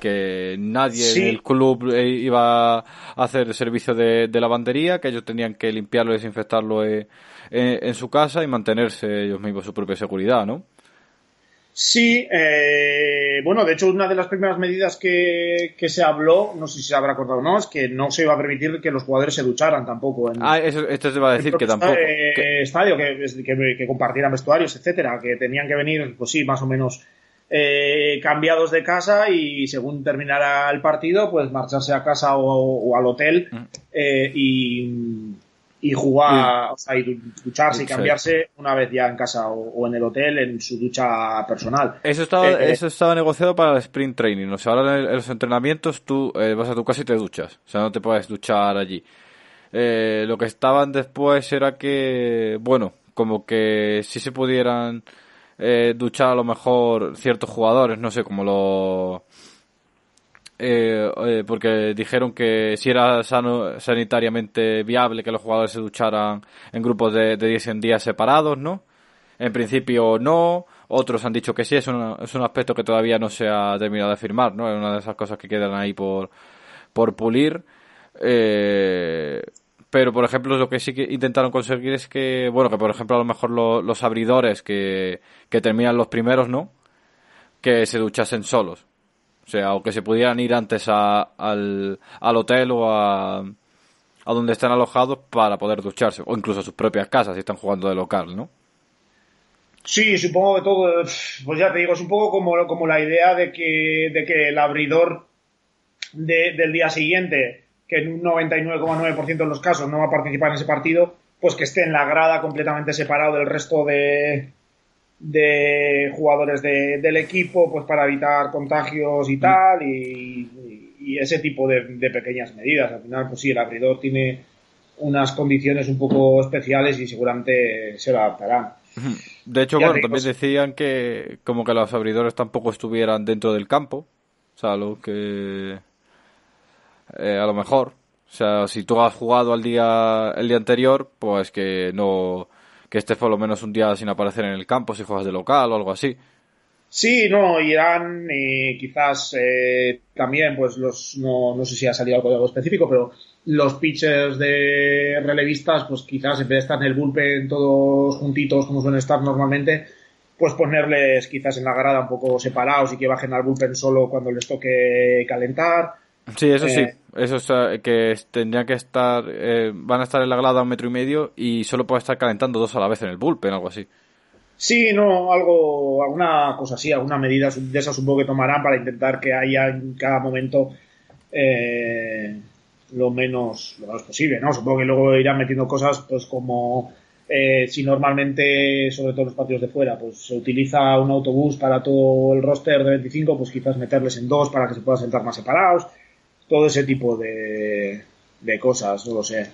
que nadie en el club eh, iba a hacer servicio de, lavandería, que ellos tenían que limpiarlo y desinfectarlo en, en, su casa y mantenerse ellos mismos su propia seguridad, ¿no? Sí, eh, bueno, de hecho, una de las primeras medidas que, se habló, no sé si se habrá acordado o no, es que no se iba a permitir que los jugadores se ducharan tampoco. En, ah, eso, esto se va a decir que tampoco. que... Estadio, que, compartieran vestuarios, etcétera, que tenían que venir, pues sí, más o menos eh, cambiados de casa y según terminara el partido, pues marcharse a casa o, al hotel mm. eh, y y jugar, o sea, y ducharse y cambiarse una vez ya en casa o, en el hotel en su ducha personal. Eso estaba, eh, eh, eso estaba negociado para el sprint training. O sea, ahora en, los entrenamientos tú eh, vas a tu casa y te duchas. O sea, no te puedes duchar allí. lo que estaban después era que, bueno, como que si se pudieran duchar a lo mejor ciertos jugadores, no sé, como los eh, eh, porque dijeron que si era sano, sanitariamente viable que los jugadores se ducharan en grupos de, de 10 en días separados, ¿no? En principio no, otros han dicho que sí, es un, es un aspecto que todavía no se ha terminado de firmar, ¿no? Es una de esas cosas que quedan ahí por, por pulir. Eh, pero, por ejemplo, lo que sí que intentaron conseguir es que, bueno, que por ejemplo a lo mejor los abridores que, que terminan los primeros, ¿no? Que se duchasen solos. Sea, o que se pudieran ir antes al, al hotel o a, a donde están alojados para poder ducharse, o incluso a sus propias casas si están jugando de local, ¿no? Sí, supongo que todo, pues ya te digo, es un poco como, como la idea de que, de que el abridor del día siguiente, que en un 99,9% de los casos no va a participar en ese partido, pues que esté en la grada completamente separado del resto de, de jugadores del equipo pues para evitar contagios y tal y, ese tipo de, pequeñas medidas. Al final pues sí el abridor tiene unas condiciones un poco especiales y seguramente se lo adaptarán de hecho bueno también decían que como que los abridores tampoco estuvieran dentro del campo o sea lo que eh, a lo mejor o sea si tú has jugado al día el día anterior pues que no que estés por lo menos un día sin aparecer en el campo si juegas de local o algo así. Sí, no, Irán y quizás eh, también, pues los, no, no sé si ha salido algo, específico, pero los pitchers de relevistas, pues quizás en vez de estar en el bullpen todos juntitos como suelen estar normalmente, pues ponerles quizás en la grada un poco separados y que bajen al bullpen solo cuando les toque calentar. Sí, eso sí. Eh, eso es eh, que tendrían que estar, eh, van a estar en la grada a un metro y medio y solo puede estar calentando dos a la vez en el bullpen, algo así. Sí, no, algo, alguna cosa así, alguna medida de esas supongo que tomarán para intentar que haya en cada momento lo menos, lo menos posible, ¿no? Supongo que luego irán metiendo cosas, pues como si normalmente, sobre todo los partidos de fuera, pues se utiliza un autobús para todo el roster de 25, pues quizás meterles en dos para que se puedan sentar más separados todo ese tipo de, de cosas, no lo sé.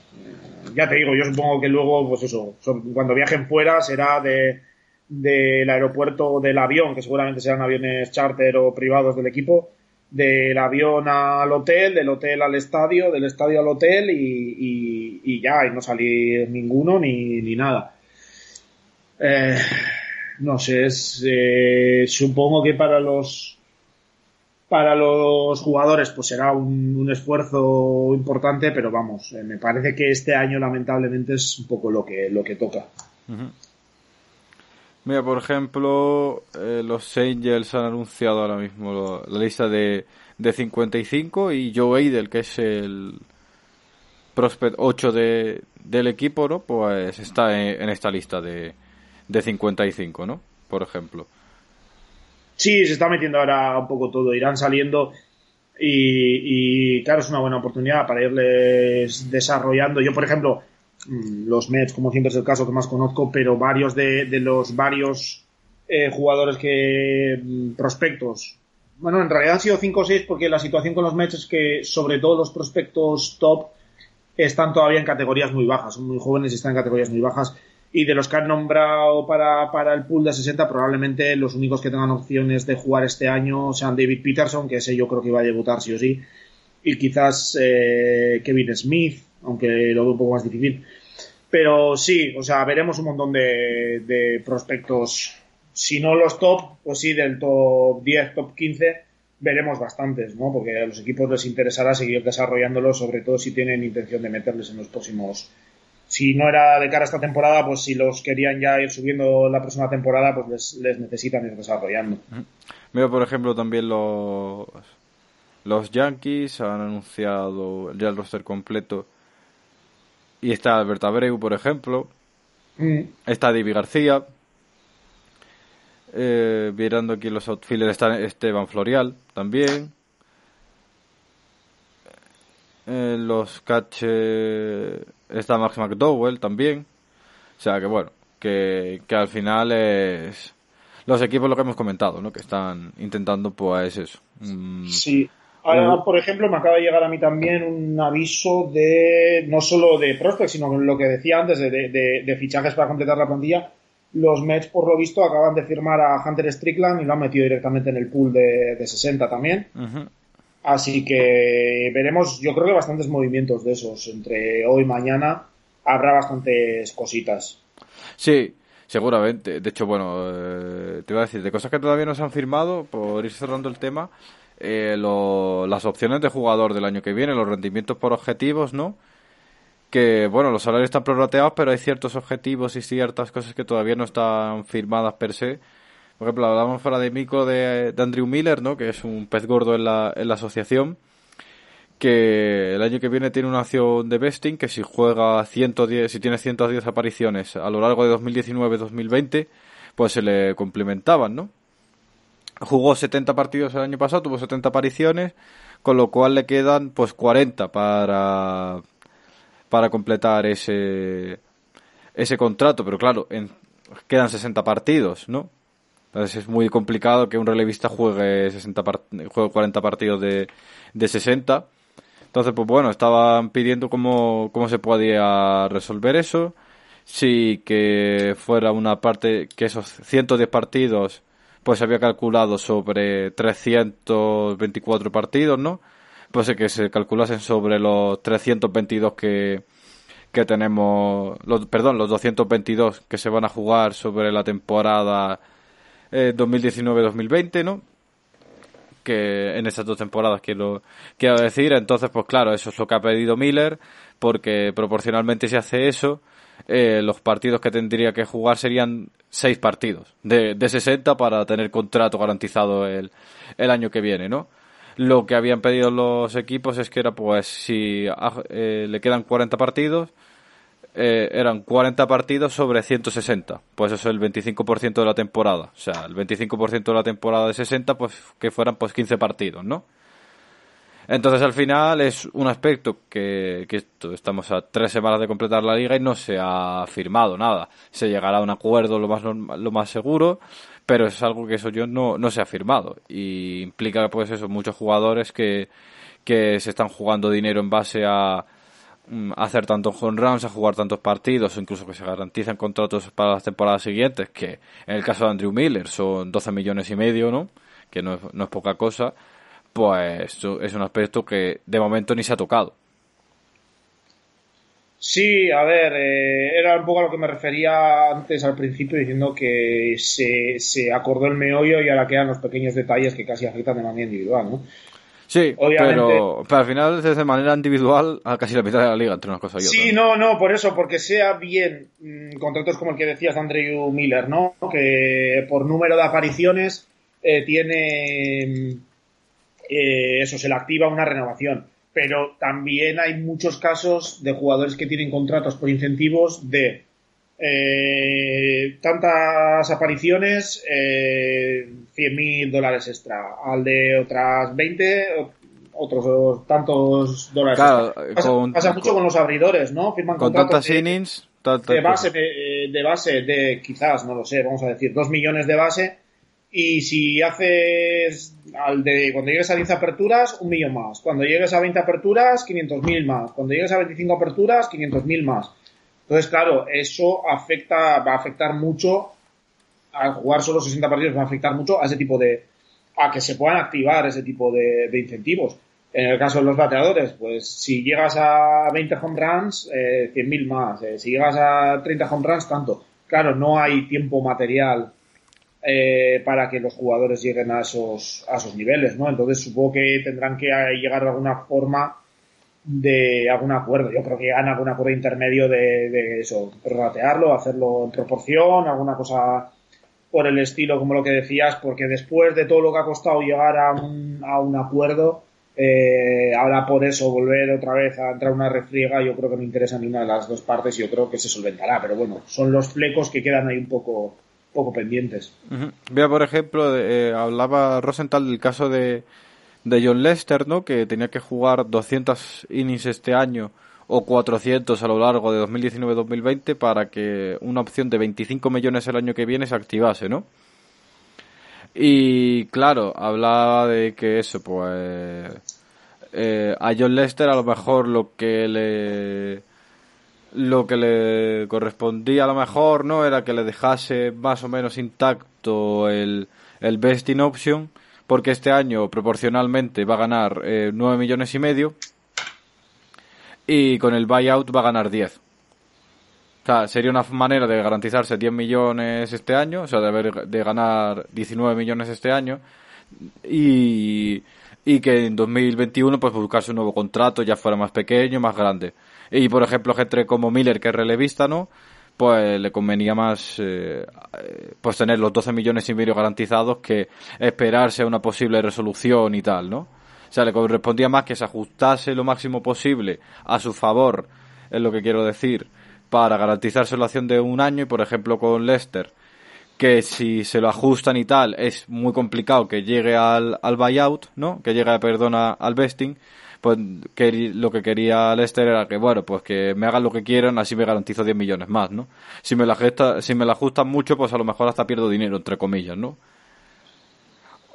Ya te digo, yo supongo que luego, pues eso, cuando viajen fuera será de del aeropuerto del avión, que seguramente serán aviones charter o privados del equipo, del avión al hotel, del hotel al estadio, del estadio al hotel y, y, ya, y no salir ninguno ni, ni nada. Eh, no sé, es, eh, supongo que para los para los jugadores pues será un, esfuerzo importante, pero vamos, eh, me parece que este año lamentablemente es un poco lo que, lo que toca. Mira, por ejemplo, eh, los Angels han anunciado ahora mismo la lista de, de 55 y Joe Eidel, que es el prospect 8 de, del equipo, ¿no? Pues está en, esta lista de, de 55, ¿no? Por ejemplo. Sí, se está metiendo ahora un poco todo. Irán saliendo y, claro, es una buena oportunidad para irles desarrollando. Yo, por ejemplo, mm, los Mets, como siempre es el caso que más conozco, pero varios de, los varios eh, jugadores que mm, prospectos. Bueno, en realidad han sido 5 o 6 porque la situación con los Mets es que sobre todo los prospectos top están todavía en categorías muy bajas, son muy jóvenes y están en categorías muy bajas y de los que han nombrado para, para, el pool de 60, probablemente los únicos que tengan opciones de jugar este año sean David Peterson, que ese yo creo que va a debutar sí o sí, y quizás eh, Kevin Smith, aunque lo veo un poco más difícil. Pero sí, o sea, veremos un montón de, prospectos, si no los top, pues sí, del top 10, top 15, veremos bastantes, ¿no? Porque a los equipos les interesará seguir desarrollándolo, sobre todo si tienen intención de meterles en los próximos. Si no era de cara a esta temporada, pues si los querían ya ir subiendo la próxima temporada, pues les, les necesitan ir desarrollando. Mira, por ejemplo, también los, los Yankees han anunciado ya el roster completo. Y está Albert Abreu, por ejemplo. Mm. Está David García. Eh, mirando aquí los outfielders está Esteban Florial también. Eh, los catches está Max McDowell también. O sea que bueno, que, que al final es los equipos lo que hemos comentado, ¿no? Que están intentando pues eso. mm, Sí. Ahora, por ejemplo, me acaba de llegar a mí también un aviso de, no solo de prospects, sino lo que decía antes, de, de- de fichajes para completar la plantilla. Los Mets, por lo visto, acaban de firmar a Hunter Strickland y lo han metido directamente en el pool de, de 60 también. Así que veremos, yo creo que bastantes movimientos de esos. Entre hoy y mañana habrá bastantes cositas. Sí, seguramente. De hecho, bueno, eh, te iba a decir, de cosas que todavía no se han firmado, por ir cerrando el tema, eh, lo- las opciones de jugador del año que viene, los rendimientos por objetivos, ¿no? Que, bueno, los salarios están prorrateados, pero hay ciertos objetivos y ciertas cosas que todavía no están firmadas per se. Por ejemplo, hablamos fuera de Mico de, Andrew Miller, ¿no? Que es un pez gordo en la, en la asociación que el año que viene tiene una opción de vesting que si juega 110, si tiene 110 apariciones a lo largo de 2019-2020, pues se le complementaban, ¿no? Jugó 70 partidos el año pasado, tuvo 70 apariciones, con lo cual le quedan pues 40 para para completar ese ese contrato, pero claro, en- quedan 60 partidos, ¿no? Entonces es muy complicado que un relevista juegue 60 part- juegue 40 partidos de, de 60. Entonces, pues bueno, estaban pidiendo cómo, cómo se podía resolver eso. Sí, que fuera una parte, que esos 110 partidos, pues se había calculado sobre 324 partidos, ¿no? Pues que se calculasen sobre los 322 que, que tenemos, los, perdón, los 222 que se van a jugar sobre la temporada eh, 2019-2020, ¿no? Que en esas dos temporadas quiero, quiero decir. Entonces, pues claro, eso es lo que ha pedido Miller, porque proporcionalmente si hace eso, eh, los partidos que tendría que jugar serían seis partidos de, de 60 para tener contrato garantizado el, el año que viene, ¿no? Lo que habían pedido los equipos es que era, pues, si ah, eh, le quedan 40 partidos, eh, eran 40 partidos sobre 160. Pues eso es el 25% de la temporada. O sea, el 25% de la temporada de 60, pues que fueran pues 15 partidos, ¿no? Entonces al final es un aspecto que, que esto, estamos a tres semanas de completar la liga y no se ha firmado nada. Se llegará a un acuerdo lo más, norma- lo más seguro, pero es algo que eso yo no, no se ha firmado. Y implica pues eso, muchos jugadores que, que se están jugando dinero en base a, mm, hacer tantos home runs, a jugar tantos partidos, o incluso que se garanticen contratos para las temporadas siguientes, que en el caso de Andrew Miller son 12 millones y medio, ¿no? Que no es, no es poca cosa, pues es un aspecto que de momento ni se ha tocado. Sí, a ver, eh, era un poco a lo que me refería antes al principio diciendo que se, se acordó el meollo y ahora quedan los pequeños detalles que casi afectan de manera individual, ¿no? Sí, Obviamente- pero, pero al final es de manera individual a casi la mitad de la liga entre unas cosas y otras. Sí, no, no, por eso, porque sea bien mm, contratos como el que decías de Andrew Miller, ¿no? Que por número de apariciones eh, tiene mm, eh, eso, se le activa una renovación. Pero también hay muchos casos de jugadores que tienen contratos por incentivos de eh, tantas apariciones, eh, 100 mil dólares extra. Al de otras 20, otros tantos dólares Claro, extra. Pasa, con- pasa mucho con los abridores, ¿no? Firman Con tantas de- innings, de base de, de base de quizás no lo sé vamos a decir dos millones de base y si haces al de cuando llegues a 10 aperturas un millón más cuando llegues a 20 aperturas 500.000 más cuando llegues a 25 aperturas 500.000 más entonces claro eso afecta va a afectar mucho al jugar solo 60 partidos va a afectar mucho a ese tipo de a que se puedan activar ese tipo de, de incentivos en el caso de los bateadores, pues si llegas a 20 home runs, eh, 100.000 más. Eh, si llegas a 30 home runs, tanto. Claro, no hay tiempo material eh, para que los jugadores lleguen a esos, a esos niveles, ¿no? Entonces supongo que tendrán que llegar de alguna forma de algún acuerdo. Yo creo que llegan a algún acuerdo intermedio de, de eso, prorratearlo, hacerlo en proporción, alguna cosa por el estilo como lo que decías, porque después de todo lo que ha costado llegar a un, a un acuerdo, eh, ahora por eso volver otra vez a entrar una refriega, yo creo que no interesa ninguna de las dos partes y yo creo que se solventará. Pero bueno, son los flecos que quedan ahí un poco, poco pendientes. Vea, por ejemplo, eh, hablaba Rosenthal del caso de, de John Lester, ¿no? Que tenía que jugar 200 innings este año o 400 a lo largo de 2019-2020 para que una opción de 25 millones el año que viene se activase, ¿no? Y claro, hablaba de que eso, pues eh, a John Lester a lo mejor lo que le lo que le correspondía a lo mejor no era que le dejase más o menos intacto el, el besting option porque este año proporcionalmente va a ganar eh, 9 millones y medio y con el buyout va a ganar 10. O sea, sería una manera de garantizarse 10 millones este año, o sea, de, haber, de ganar 19 millones este año y, y que en 2021 pues buscarse un nuevo contrato ya fuera más pequeño, más grande. Y por ejemplo, gente como Miller, que es relevista, ¿no? Pues le convenía más eh, pues tener los 12 millones y medio garantizados que esperarse a una posible resolución y tal, ¿no? O sea, le correspondía más que se ajustase lo máximo posible a su favor, es lo que quiero decir, para garantizarse la acción de un año y, por ejemplo, con Leicester, que si se lo ajustan y tal, es muy complicado que llegue al, al buyout, ¿no? Que llegue, perdona, al vesting, pues que lo que quería Leicester era que, bueno, pues que me hagan lo que quieran, así me garantizo 10 millones más, ¿no? Si me la, gesta, si me la ajustan mucho, pues a lo mejor hasta pierdo dinero, entre comillas, ¿no?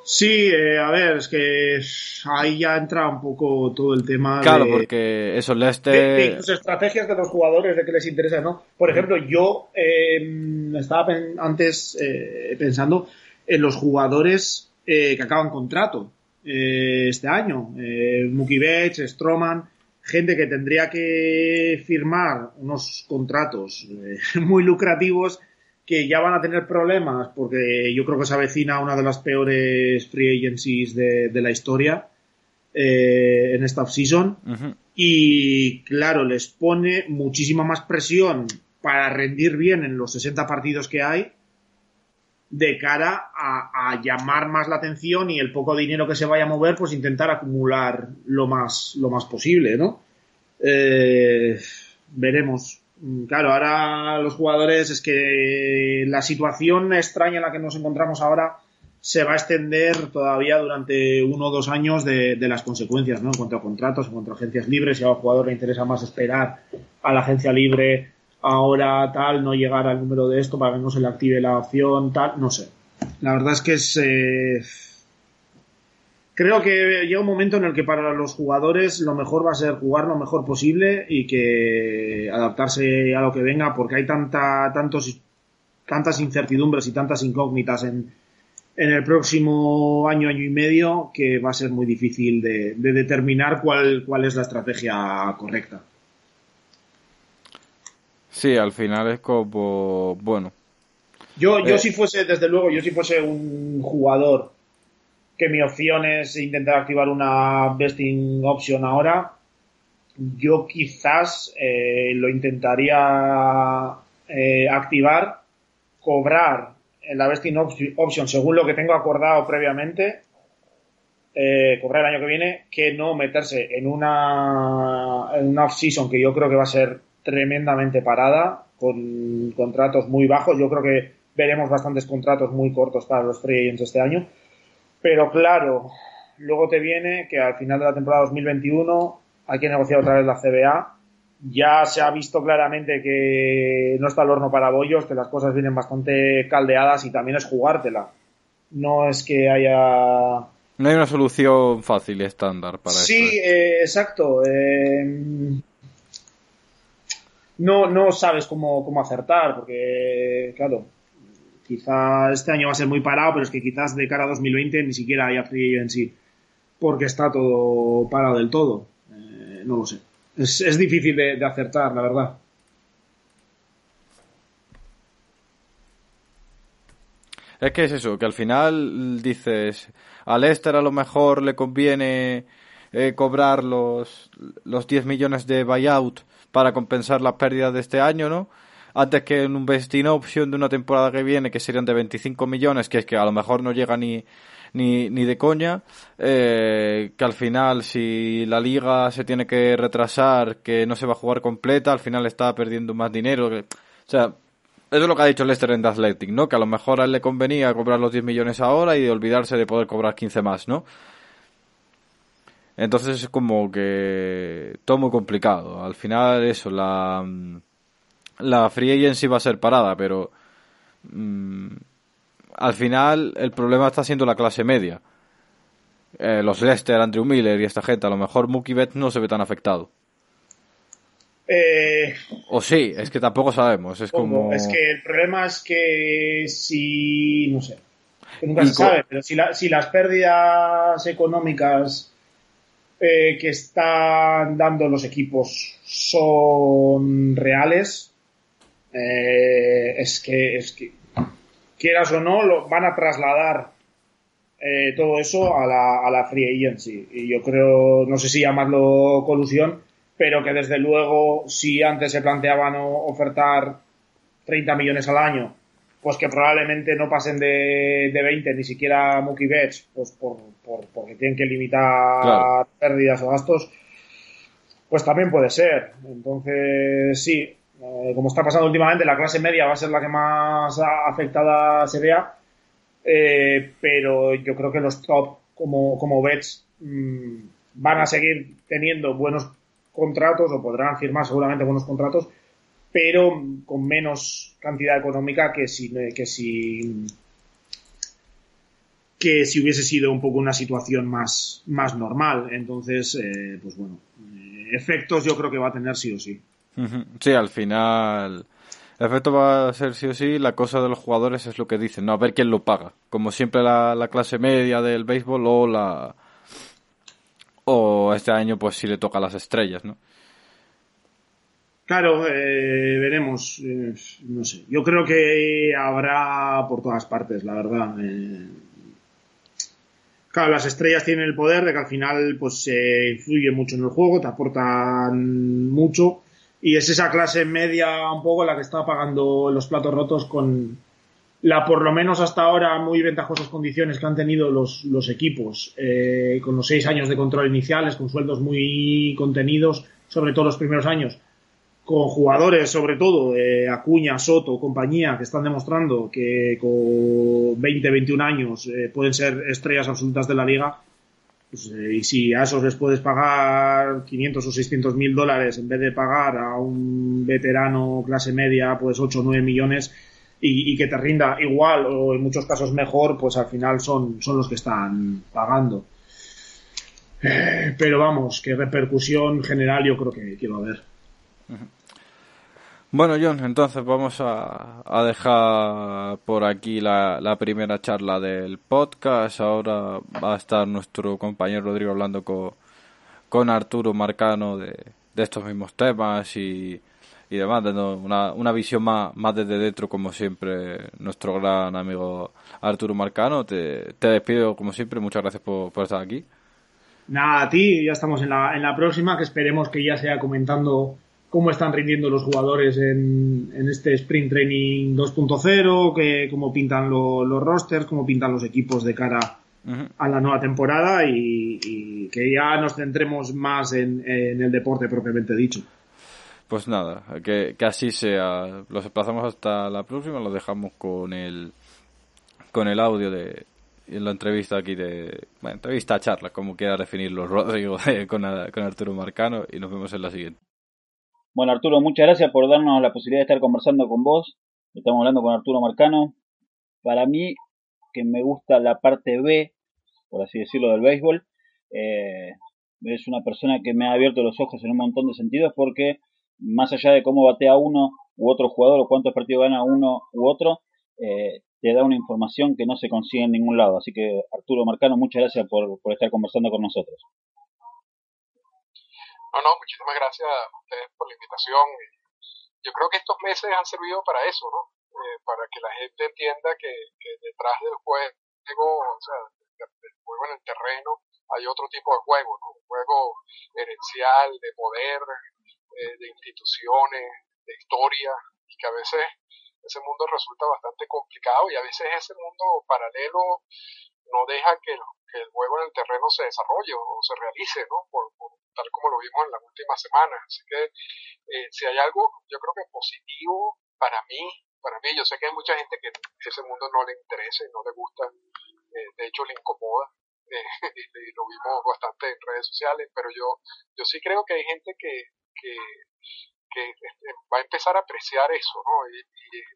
Sí, eh, a ver, es que ahí ya entra un poco todo el tema claro, de... porque eso, Leicester... De, de las estrategias de los jugadores, de qué les interesa, ¿no? Por ejemplo, yo eh, estaba antes eh, pensando en los jugadores eh, que acaban contrato eh, este año. Eh, Mookie Betts, Stroman, gente que tendría que firmar unos contratos eh, muy lucrativos que ya van a tener problemas porque yo creo que se avecina una de las peores free agencies de, de la historia eh, en esta offseason Ujú. y claro, les pone muchísima más presión para rendir bien en los 60 partidos que hay de cara a, a llamar más la atención y el poco dinero que se vaya a mover, pues intentar acumular lo más, lo más posible, ¿no? Eh, veremos. Mm, Claro, ahora los jugadores es que la situación extraña en la que nos encontramos ahora se va a extender todavía durante uno o dos años de, de las consecuencias, ¿no? En cuanto a contratos, en cuanto a agencias libres, si a un jugador le interesa más esperar a la agencia libre ahora tal, no llegar al número de esto para que no se le active la opción, tal, no sé. La verdad es que es... eh, Creo que llega un momento en el que para los jugadores lo mejor va a ser jugar lo mejor posible y que adaptarse a lo que venga porque hay tanta, tantos, tantas incertidumbres y tantas incógnitas en, en el próximo año, año y medio que va a ser muy difícil de, de determinar cuál, cuál es la estrategia correcta. Sí, al final es como, bueno, Yo, yo Eh. si fuese, desde luego, yo si fuese un jugador que mi opción es intentar activar una vesting option ahora, yo quizás eh, lo intentaría eh, activar, cobrar en la vesting op- option según lo que tengo acordado previamente, eh, cobrar el año que viene, que no meterse en una, en una off-season que yo creo que va a ser tremendamente parada, con contratos muy bajos. Yo creo que veremos bastantes contratos muy cortos para los free agents este año. Pero claro, luego te viene que al final de la temporada 2021 hay que negociar otra vez la CBA. Ya se ha visto claramente que no está el horno para bollos, que las cosas vienen bastante caldeadas y también es jugártela. No es que haya no hay una solución fácil y estándar para Sí, esto. eh, exacto. eh, no, no sabes cómo, cómo acertar, porque, claro, quizá este año va a ser muy parado, pero es que quizás de cara a 2020 ni siquiera haya free agency, porque está todo parado del todo. Eh, no lo sé. Es, es difícil de, acertar, la verdad. Es que es eso, que al final dices, a Leicester a lo mejor le conviene eh, cobrar los, los 10 millones de buyout para compensar las pérdidas de este año, ¿no? Antes que en un vesting option de una temporada que viene, que serían de 25 millones, que es que a lo mejor no llega ni, ni, ni de coña, eh, que al final si la liga se tiene que retrasar, que no se va a jugar completa, al final está perdiendo más dinero. O sea, eso es lo que ha dicho Lester en The Athletic, ¿no? Que a lo mejor a él le convenía cobrar los 10 millones ahora y olvidarse de poder cobrar 15 más, ¿no? Entonces es como que todo muy complicado. Al final eso, la, la free agency va a ser parada, pero mm, al final el problema está siendo la clase media. Eh, los Lester, Andrew Miller y esta gente, a lo mejor Mookie Betts no se ve tan afectado. Eh, O sí, es que tampoco sabemos. Es como. Es que el problema es que si. No sé. que nunca Y se sabe, pero si, la- si las pérdidas económicas eh, que están dando los equipos son reales, eh, es que, es que, quieras o no, lo, van a trasladar eh, todo eso a la, a la free agency. Y yo creo, no sé si llamarlo colusión, pero que desde luego, si antes se planteaban ofertar 30 millones al año, pues que probablemente no pasen de, de 20, ni siquiera Mookie Betts, pues por, por- porque tienen que limitar Claro. pérdidas o gastos, pues también puede ser. Entonces, sí, eh, como está pasando últimamente, la clase media va a ser la que más afectada se vea, eh, pero yo creo que los top como, como Betts mm, van a seguir teniendo buenos contratos o podrán firmar seguramente buenos contratos, pero con menos cantidad económica que si, que si que si hubiese sido un poco una situación más, más normal. Entonces, eh, pues bueno, eh, efectos yo creo que va a tener sí o sí. Sí, al final. El efecto va a ser sí o sí. La cosa de los jugadores es lo que dicen, ¿no? A ver quién lo paga. Como siempre la, la clase media del béisbol o la. O este año, pues si le toca a las estrellas, ¿no? Claro, eh, veremos. eh, no sé. Yo creo que habrá por todas partes, la verdad. eh. Claro, las estrellas tienen el poder de que al final pues se influye mucho en el juego, te aportan mucho y es esa clase media un poco la que está pagando los platos rotos con la por lo menos hasta ahora muy ventajosas condiciones que han tenido los, los equipos eh, con los seis años de control iniciales, con sueldos muy contenidos, sobre todo los primeros años con jugadores, sobre todo, Acuña, Soto, compañía, que están demostrando que con 20, 21 años eh, pueden ser estrellas absolutas de la liga. Pues, eh, y si a esos les puedes pagar 500 o 600 mil dólares en vez de pagar a un veterano clase media, pues 8 o 9 millones y, y que te rinda igual o en muchos casos mejor, pues al final son, son los que están pagando. Eh, pero vamos, que repercusión general yo creo que, a haber. Bueno, John, entonces vamos a, dejar por aquí la, primera charla del podcast. Ahora va a estar nuestro compañero Rodrigo hablando con, con Arturo Marcano de, estos mismos temas y, y demás, dando una, visión más, más desde dentro, como siempre, nuestro gran amigo Arturo Marcano. Te, te despido, como siempre, muchas gracias por, por estar aquí. Nada, a ti, ya estamos en la, en la próxima, que esperemos que ya sea comentando cómo están rindiendo los jugadores en, en este Sprint Training 2.0, que cómo pintan lo- los rosters, cómo pintan los equipos de cara a la nueva temporada y, y que ya nos centremos más en, en el deporte propiamente dicho. Pues nada, que, que así sea. Los emplazamos hasta la próxima, los dejamos con el con el audio de la entrevista aquí de bueno, entrevista charla, como quiera definirlo Rodrigo con, con Arturo Marcano y nos vemos en la siguiente. Bueno, Arturo, muchas gracias por darnos la posibilidad de estar conversando con vos. Estamos hablando con Arturo Marcano. Para mí, que me gusta la parte B, por así decirlo, del béisbol, eh, es una persona que me ha abierto los ojos en un montón de sentidos porque más allá de cómo batea uno u otro jugador o cuántos partidos gana uno u otro, eh, te da una información que no se consigue en ningún lado. Así que, Arturo Marcano, muchas gracias por, por estar conversando con nosotros. No, no, muchísimas gracias a ustedes por la invitación. Yo creo que estos meses han servido para eso, ¿no? eh, para que la gente entienda que, detrás del juego, o sea, del juego en el terreno, hay otro tipo de juego, ¿no? Un juego herencial, de poder, eh, de instituciones, de historia, y que a veces ese mundo resulta bastante complicado y a veces ese mundo paralelo no deja que el, juego en el terreno se desarrolle o se realice, ¿no? Por, tal como lo vimos en las últimas semanas. Así que eh, si hay algo, yo creo que positivo para mí, para mí, yo sé que hay mucha gente que ese mundo no le interesa y no le gusta, eh, de hecho le incomoda, eh, y, lo vimos bastante en redes sociales, pero yo, yo sí creo que hay gente que, que, que este, va a empezar a apreciar eso, ¿no? Y,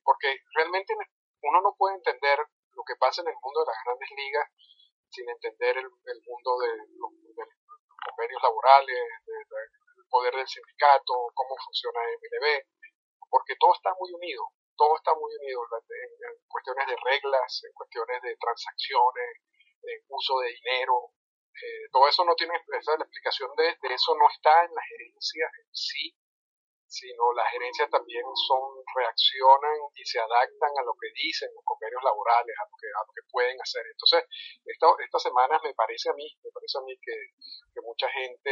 porque realmente uno no puede entender lo que pasa en el mundo de las grandes ligas sin entender el, el mundo de los, convenios laborales, del poder del sindicato, cómo funciona MLB, porque todo está muy unido, todo está muy unido en, cuestiones de reglas, en cuestiones de transacciones, en uso de dinero, eh, todo eso no tiene, esa la explicación de, de, eso no está en la gerencia en sí, sino las gerencias también son, reaccionan y se adaptan a lo que dicen los convenios laborales, a lo que, a lo que pueden hacer. Entonces, esta, estas semanas me parece a mí, me parece a mí que, que mucha gente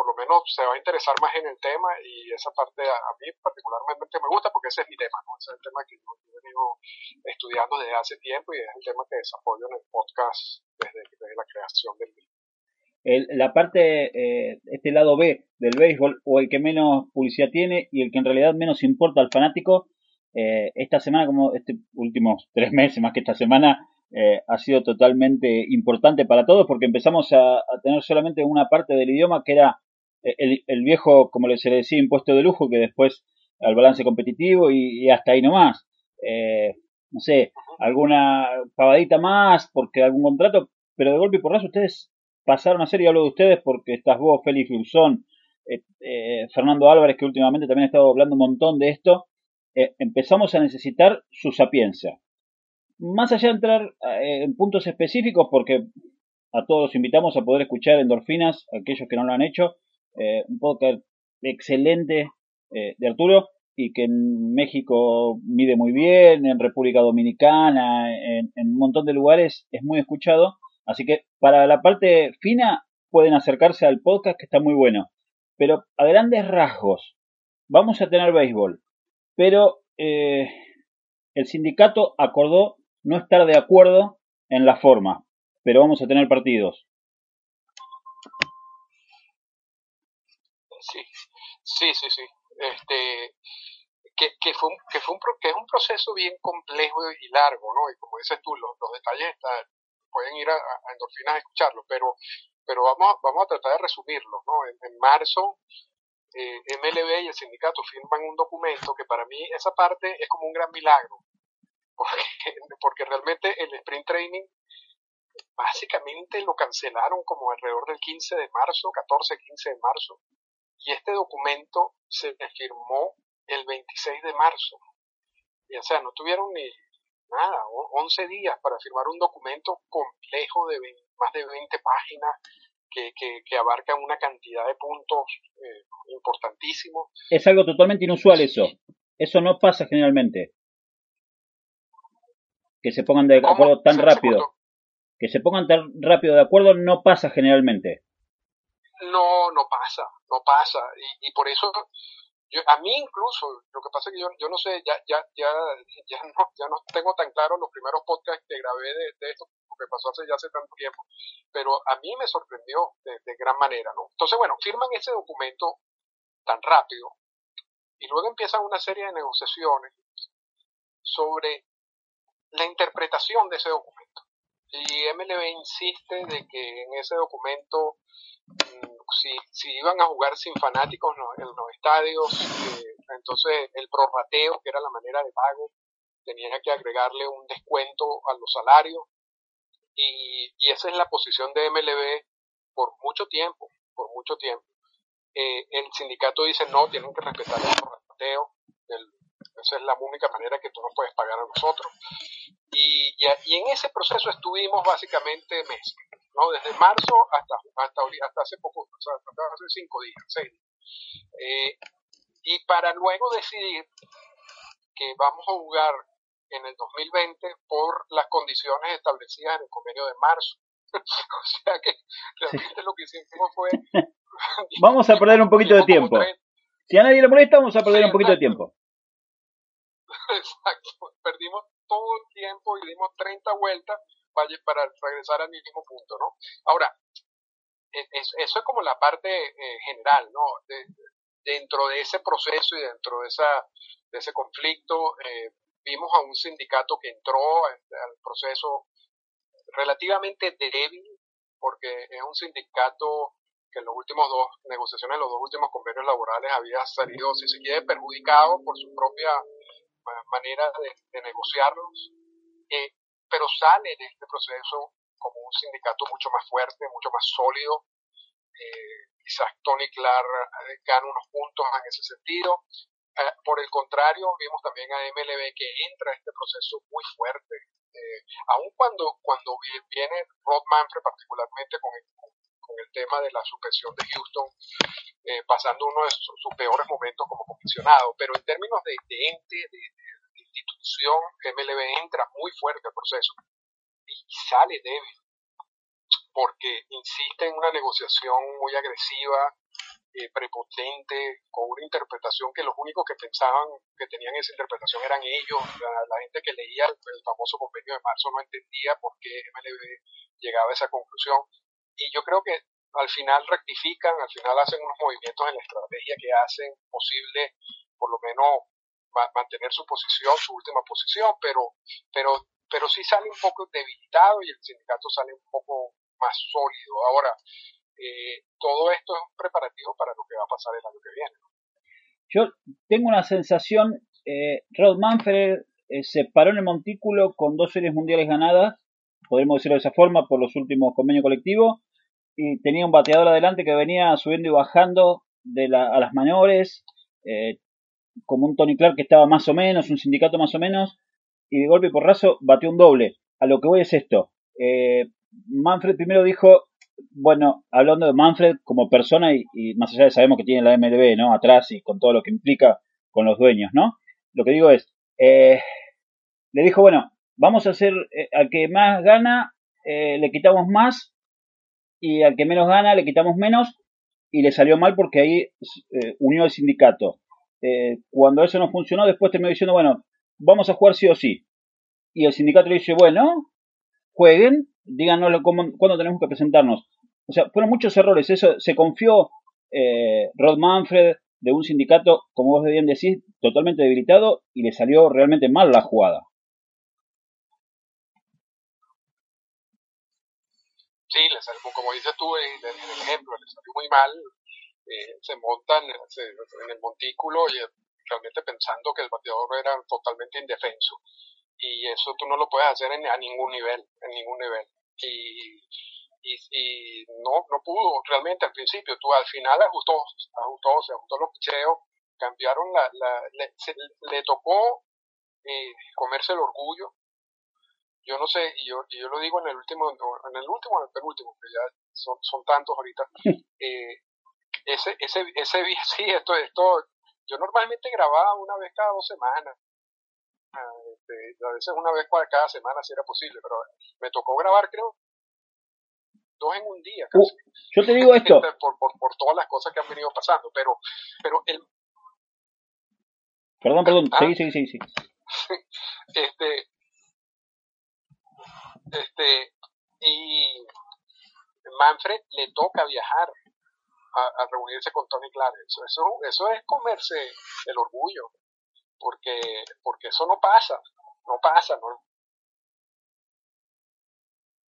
por lo menos se va a interesar más en el tema y esa parte a, mí particularmente me gusta porque ese es mi tema, ¿no? ese es el tema que yo, he venido estudiando desde hace tiempo y es el tema que desarrollo en el podcast desde, desde la creación del libro el, la parte, eh, este lado B del béisbol, o el que menos publicidad tiene y el que en realidad menos importa al fanático, eh, esta semana, como este últimos tres meses, más que esta semana, eh, ha sido totalmente importante para todos porque empezamos a, tener solamente una parte del idioma que era el, el viejo, como se le decía, impuesto de lujo, que después al balance competitivo y, hasta ahí nomás. no sé, alguna pavadita más porque algún contrato, pero de golpe y porrazo ustedes pasaron a ser, y hablo de ustedes porque estás vos, Félix Luzón, eh, eh, Fernando Álvarez, que últimamente también ha estado hablando un montón de esto, eh, empezamos a necesitar su sapiencia. Más allá de entrar en puntos específicos, porque a todos los invitamos a poder escuchar Endorfinas, aquellos que no lo han hecho, un podcast excelente de Arturo y que en México mide muy bien, en República Dominicana, en un montón de lugares es muy escuchado Así que para la parte fina pueden acercarse al podcast que está muy bueno. Pero a grandes rasgos, vamos a tener béisbol. Pero eh, el sindicato acordó no estar de acuerdo en la forma. Pero vamos a tener partidos. Sí, sí, sí, sí. Este, que, fue un, que, fue un, que es un proceso bien complejo y largo, ¿no? Y como dices tú, los, los detalles están, pueden ir a, endorfinas a escucharlo, pero, pero vamos, vamos a tratar de resumirlo. ¿no? En, marzo, eh, MLB y el sindicato firman un documento que para mí esa parte es como un gran milagro, porque, porque realmente el sprint training básicamente lo cancelaron como alrededor del 15 de marzo, 14, 15 de marzo, y este documento se firmó el 26 de marzo. Y o sea, no tuvieron ni, nada, 11 días para firmar un documento complejo de más de 20 páginas que, que, abarca una cantidad de puntos eh, importantísimos. Es algo totalmente inusual eso. Eso no pasa generalmente. Que se pongan de acuerdo tan rápido. Que se pongan tan rápido de acuerdo no pasa generalmente. No, no pasa, no pasa. Y, y por eso yo, a mí incluso, lo que pasa es que yo, yo no sé, ya, ya, ya, ya, no, ya no tengo tan claro los primeros podcasts que grabé de, esto, porque pasó hace ya hace tanto tiempo, pero a mí me sorprendió de, de gran manera, ¿no? Entonces, bueno, firman ese documento tan rápido y luego empiezan una serie de negociaciones sobre la interpretación de ese documento. Y MLB insiste de que en ese documento si, si iban a jugar sin fanáticos en los estadios, eh, entonces el prorrateo, que era la manera de pago, tenía que agregarle un descuento a los salarios. Y, y esa es la posición de MLB por mucho tiempo, por mucho tiempo. Eh, el sindicato dice no, tienen que respetar el prorrateo, esa es la única manera que tú no puedes pagar a nosotros. Y, y, y en ese proceso estuvimos básicamente meses. ¿No? Desde marzo hasta, hasta, hasta hace poco, o sea, hasta hace cinco días, seis días. Eh, y para luego decidir que vamos a jugar en el 2020 por las condiciones establecidas en el convenio de marzo. o sea que realmente lo que hicimos fue... vamos a perder un poquito de tiempo. Si a nadie le molesta, vamos a perder un poquito de tiempo. Exacto, perdimos todo el tiempo y dimos 30 vueltas para, para regresar al mismo punto, ¿no? Ahora, e, eso es como la parte eh, general, ¿no? dentro de ese proceso y dentro de, esa, de ese conflicto, eh, vimos a un sindicato que entró al, proceso relativamente débil, porque es un sindicato que en los últimos dos negociaciones, en los dos últimos convenios laborales había salido, si se quiere, perjudicado por su propia manera de, negociarlos, eh, pero sale de este proceso como un sindicato mucho más fuerte, mucho más sólido. Eh, quizás Tony Clark eh, gana unos puntos en ese sentido. Eh, por el contrario, vimos también a MLB que entra a este proceso muy fuerte. Eh, aun cuando, cuando viene Rod Manfred, particularmente con el, con el tema de la suspensión de Houston, eh, pasando uno de sus, peores momentos como comisionado. Pero en términos de, ente, de, institución, MLB entra muy fuerte al proceso y sale débil porque insiste en una negociación muy agresiva, eh, prepotente, con una interpretación que los únicos que pensaban que tenían esa interpretación eran ellos. La, gente que leía el, famoso convenio de marzo no entendía por qué MLB llegaba a esa conclusión. Y yo creo que al final rectifican, al final hacen unos movimientos en la estrategia que hacen posible, por lo menos, mantener su posición, su última posición, pero, pero, pero sí sale un poco debilitado y el sindicato sale un poco más sólido. Ahora, eh, todo esto es un preparativo para lo que va a pasar el año que viene. Yo tengo una sensación, eh, Rod Manfred eh, se paró en el montículo con dos series mundiales ganadas, podemos decirlo de esa forma, por los últimos convenios colectivos, y tenía un bateador adelante que venía subiendo y bajando de a las mayores, eh, como un Tony Clark que estaba más o menos, un sindicato más o menos, y de golpe y porrazo bateó un doble. A lo que voy es esto. Manfred primero dijo, bueno, hablando de Manfred como persona y, más allá de sabemos que tiene la MLB, ¿no? Atrás y con todo lo que implica con los dueños, ¿no? Lo que digo es, eh, le dijo, bueno, vamos a hacer, eh, al que más gana eh, le quitamos más y al que menos gana le quitamos menos y le salió mal porque ahí unió el sindicato. Cuando eso no funcionó, después terminó diciendo, bueno, vamos a jugar sí o sí. Y el sindicato le dice, bueno, jueguen, díganos cuándo tenemos que presentarnos. O sea, fueron muchos errores. Eso se confió eh, Rod Manfred de un sindicato, como vos bien decís, totalmente debilitado y le salió realmente mal la jugada. Sí, le salió, como dices tú en, el ejemplo, le salió muy mal. Eh, se montan en el montículo y realmente pensando que el bateador era totalmente indefenso y eso tú no lo puedes hacer en, a ningún nivel, en ningún nivel. Y, y, no, no pudo realmente al principio, tú al final ajustó, ajustó, se ajustó los picheos, cambiaron la, la le, tocó eh, comerse el orgullo. Yo no sé, y yo, y yo lo digo en el último, en el último, en el penúltimo, que ya son, son tantos ahorita, eh, ese, ese, ese, sí, esto, esto, yo normalmente grababa una vez cada dos semanas, este, a veces una vez cada semana si era posible, pero me tocó grabar creo dos en un día uh, yo te digo esto. por, por, por, todas las cosas que han venido pasando, pero, pero el... Perdón, perdón, ah. sí, sí, sí, sí. este, este, y Manfred le toca viajar a, reunirse con Tony Clark. Eso, eso, es comerse el orgullo porque, porque eso no pasa, no pasa, no.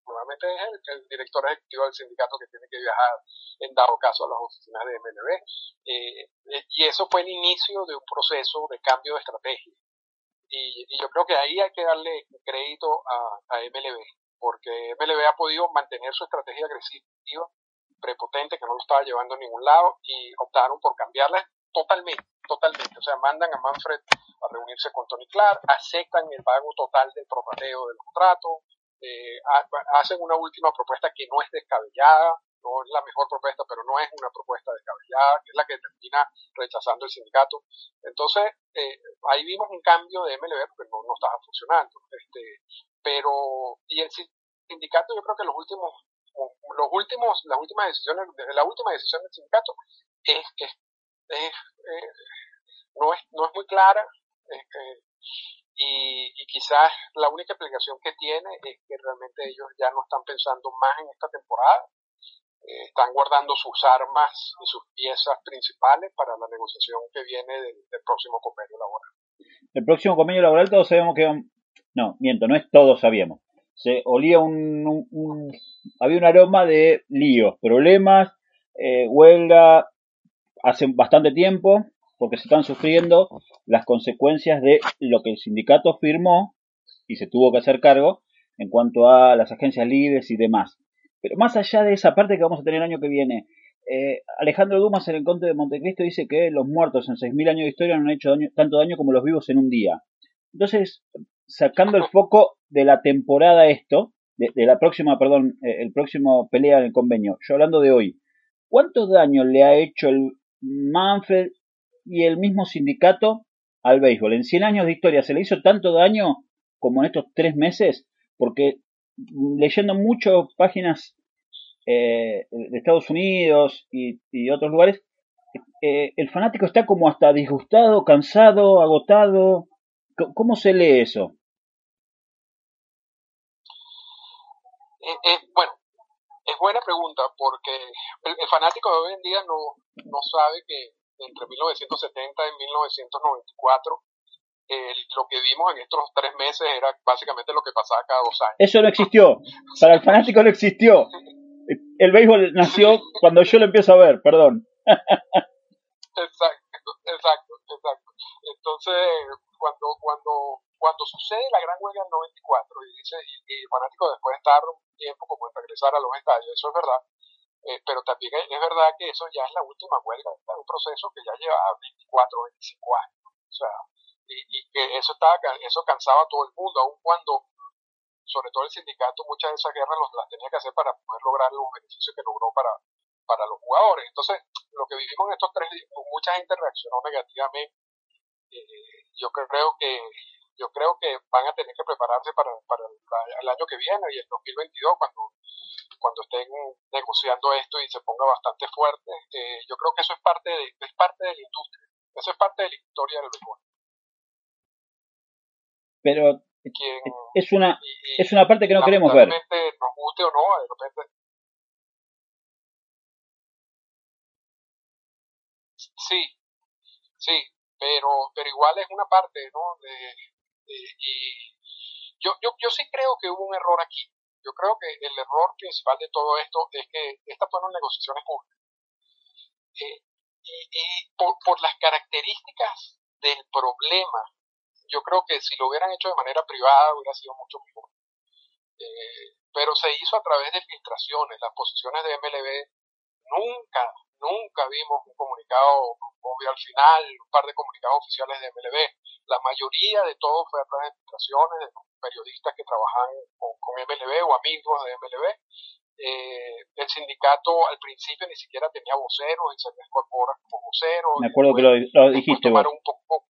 Normalmente es el, director ejecutivo del sindicato que tiene que viajar en dado caso a las oficinas de MLB. Eh, eh, y eso fue el inicio de un proceso de cambio de estrategia. Y, y yo creo que ahí hay que darle crédito a, a MLB, porque MLB ha podido mantener su estrategia agresiva, prepotente, que no lo estaba llevando a ningún lado, y optaron por cambiarla totalmente, totalmente. O sea, mandan a Manfred a reunirse con Tony Clark, aceptan el pago total del prorrateo del contrato, eh, hacen una última propuesta que no es descabellada, no es la mejor propuesta, pero no es una propuesta descabellada, que es la que termina rechazando el sindicato. Entonces, eh, ahí vimos un cambio de MLB porque no, no estaba funcionando. Este, pero, y el sindicato, yo creo que los últimos, los últimos, las últimas decisiones, la última decisión del sindicato es, que no, es, no es muy clara. Y, y, quizás la única explicación que tiene es que realmente ellos ya no están pensando más en esta temporada, eh, están guardando sus armas y sus piezas principales para la negociación que viene del, próximo convenio laboral. El próximo convenio laboral todos sabemos que... No, miento, no es todos sabíamos. Se olía un, había un aroma de líos, problemas, eh, huelga hace bastante tiempo, porque se están sufriendo las consecuencias de lo que el sindicato firmó y se tuvo que hacer cargo en cuanto a las agencias libres y demás. Pero más allá de esa parte que vamos a tener el año que viene, eh, Alejandro Dumas en el Conte de Montecristo dice que los muertos en 6.000 años de historia no han hecho tanto daño como los vivos en un día. Entonces, sacando el foco de la temporada esto, de, la próxima, perdón, eh, el próximo pelea en el convenio, yo hablando de hoy, ¿cuánto daño le ha hecho el Manfred y el mismo sindicato al béisbol? En 100 años de historia, ¿se le hizo tanto daño como en estos tres meses? Porque leyendo muchas páginas eh, de Estados Unidos y, otros lugares, eh, el fanático está como hasta disgustado, cansado, agotado. ¿Cómo se lee eso? Eh, bueno, es buena pregunta porque el, fanático de hoy en día no, no sabe que entre 1970 y 1994 lo que vimos en estos tres meses era básicamente lo que pasaba cada dos años. Eso no existió. Para el fanático no existió. El béisbol nació cuando yo lo empiezo a ver, perdón. exacto, exacto, exacto. Entonces, cuando, cuando, cuando sucede la gran huelga del 94 y dice, y, el fanático después de estar un tiempo como en regresar a los estadios, eso es verdad, eh, pero también es verdad que eso ya es la última huelga, un proceso que ya lleva 24, 25 años. O sea, y, que eso estaba eso cansaba a todo el mundo, aun cuando sobre todo el sindicato muchas de esas guerras las tenía que hacer para poder lograr los beneficios que logró para, para los jugadores. Entonces, lo que vivimos en estos tres días, mucha gente reaccionó negativamente. Eh, yo creo que yo creo que van a tener que prepararse para, para el, año que viene y el 2022 cuando cuando estén negociando esto y se ponga bastante fuerte. Eh, yo creo que eso es parte de, es parte de la industria, eso es parte de la historia del béisbol pero es una es una parte que no queremos ver. Nos guste o no, de repente. Sí, sí, pero pero igual es una parte, ¿no? De, y yo, yo, yo sí creo que hubo un error aquí. Yo creo que el error principal de todo esto es que estas fueron negociaciones públicas. Eh, y, y por, por las características del problema yo creo que si lo hubieran hecho de manera privada hubiera sido mucho mejor. Eh, pero se hizo a través de filtraciones. Las posiciones de MLB nunca, nunca vimos un comunicado, obvio al final, un par de comunicados oficiales de MLB. La mayoría de todo fue a través de filtraciones de periodistas que trabajan con, MLB o amigos de MLB. Eh, el sindicato al principio ni siquiera tenía voceros y se incorpora como vocero. Me acuerdo que lo, dijiste. Un poco,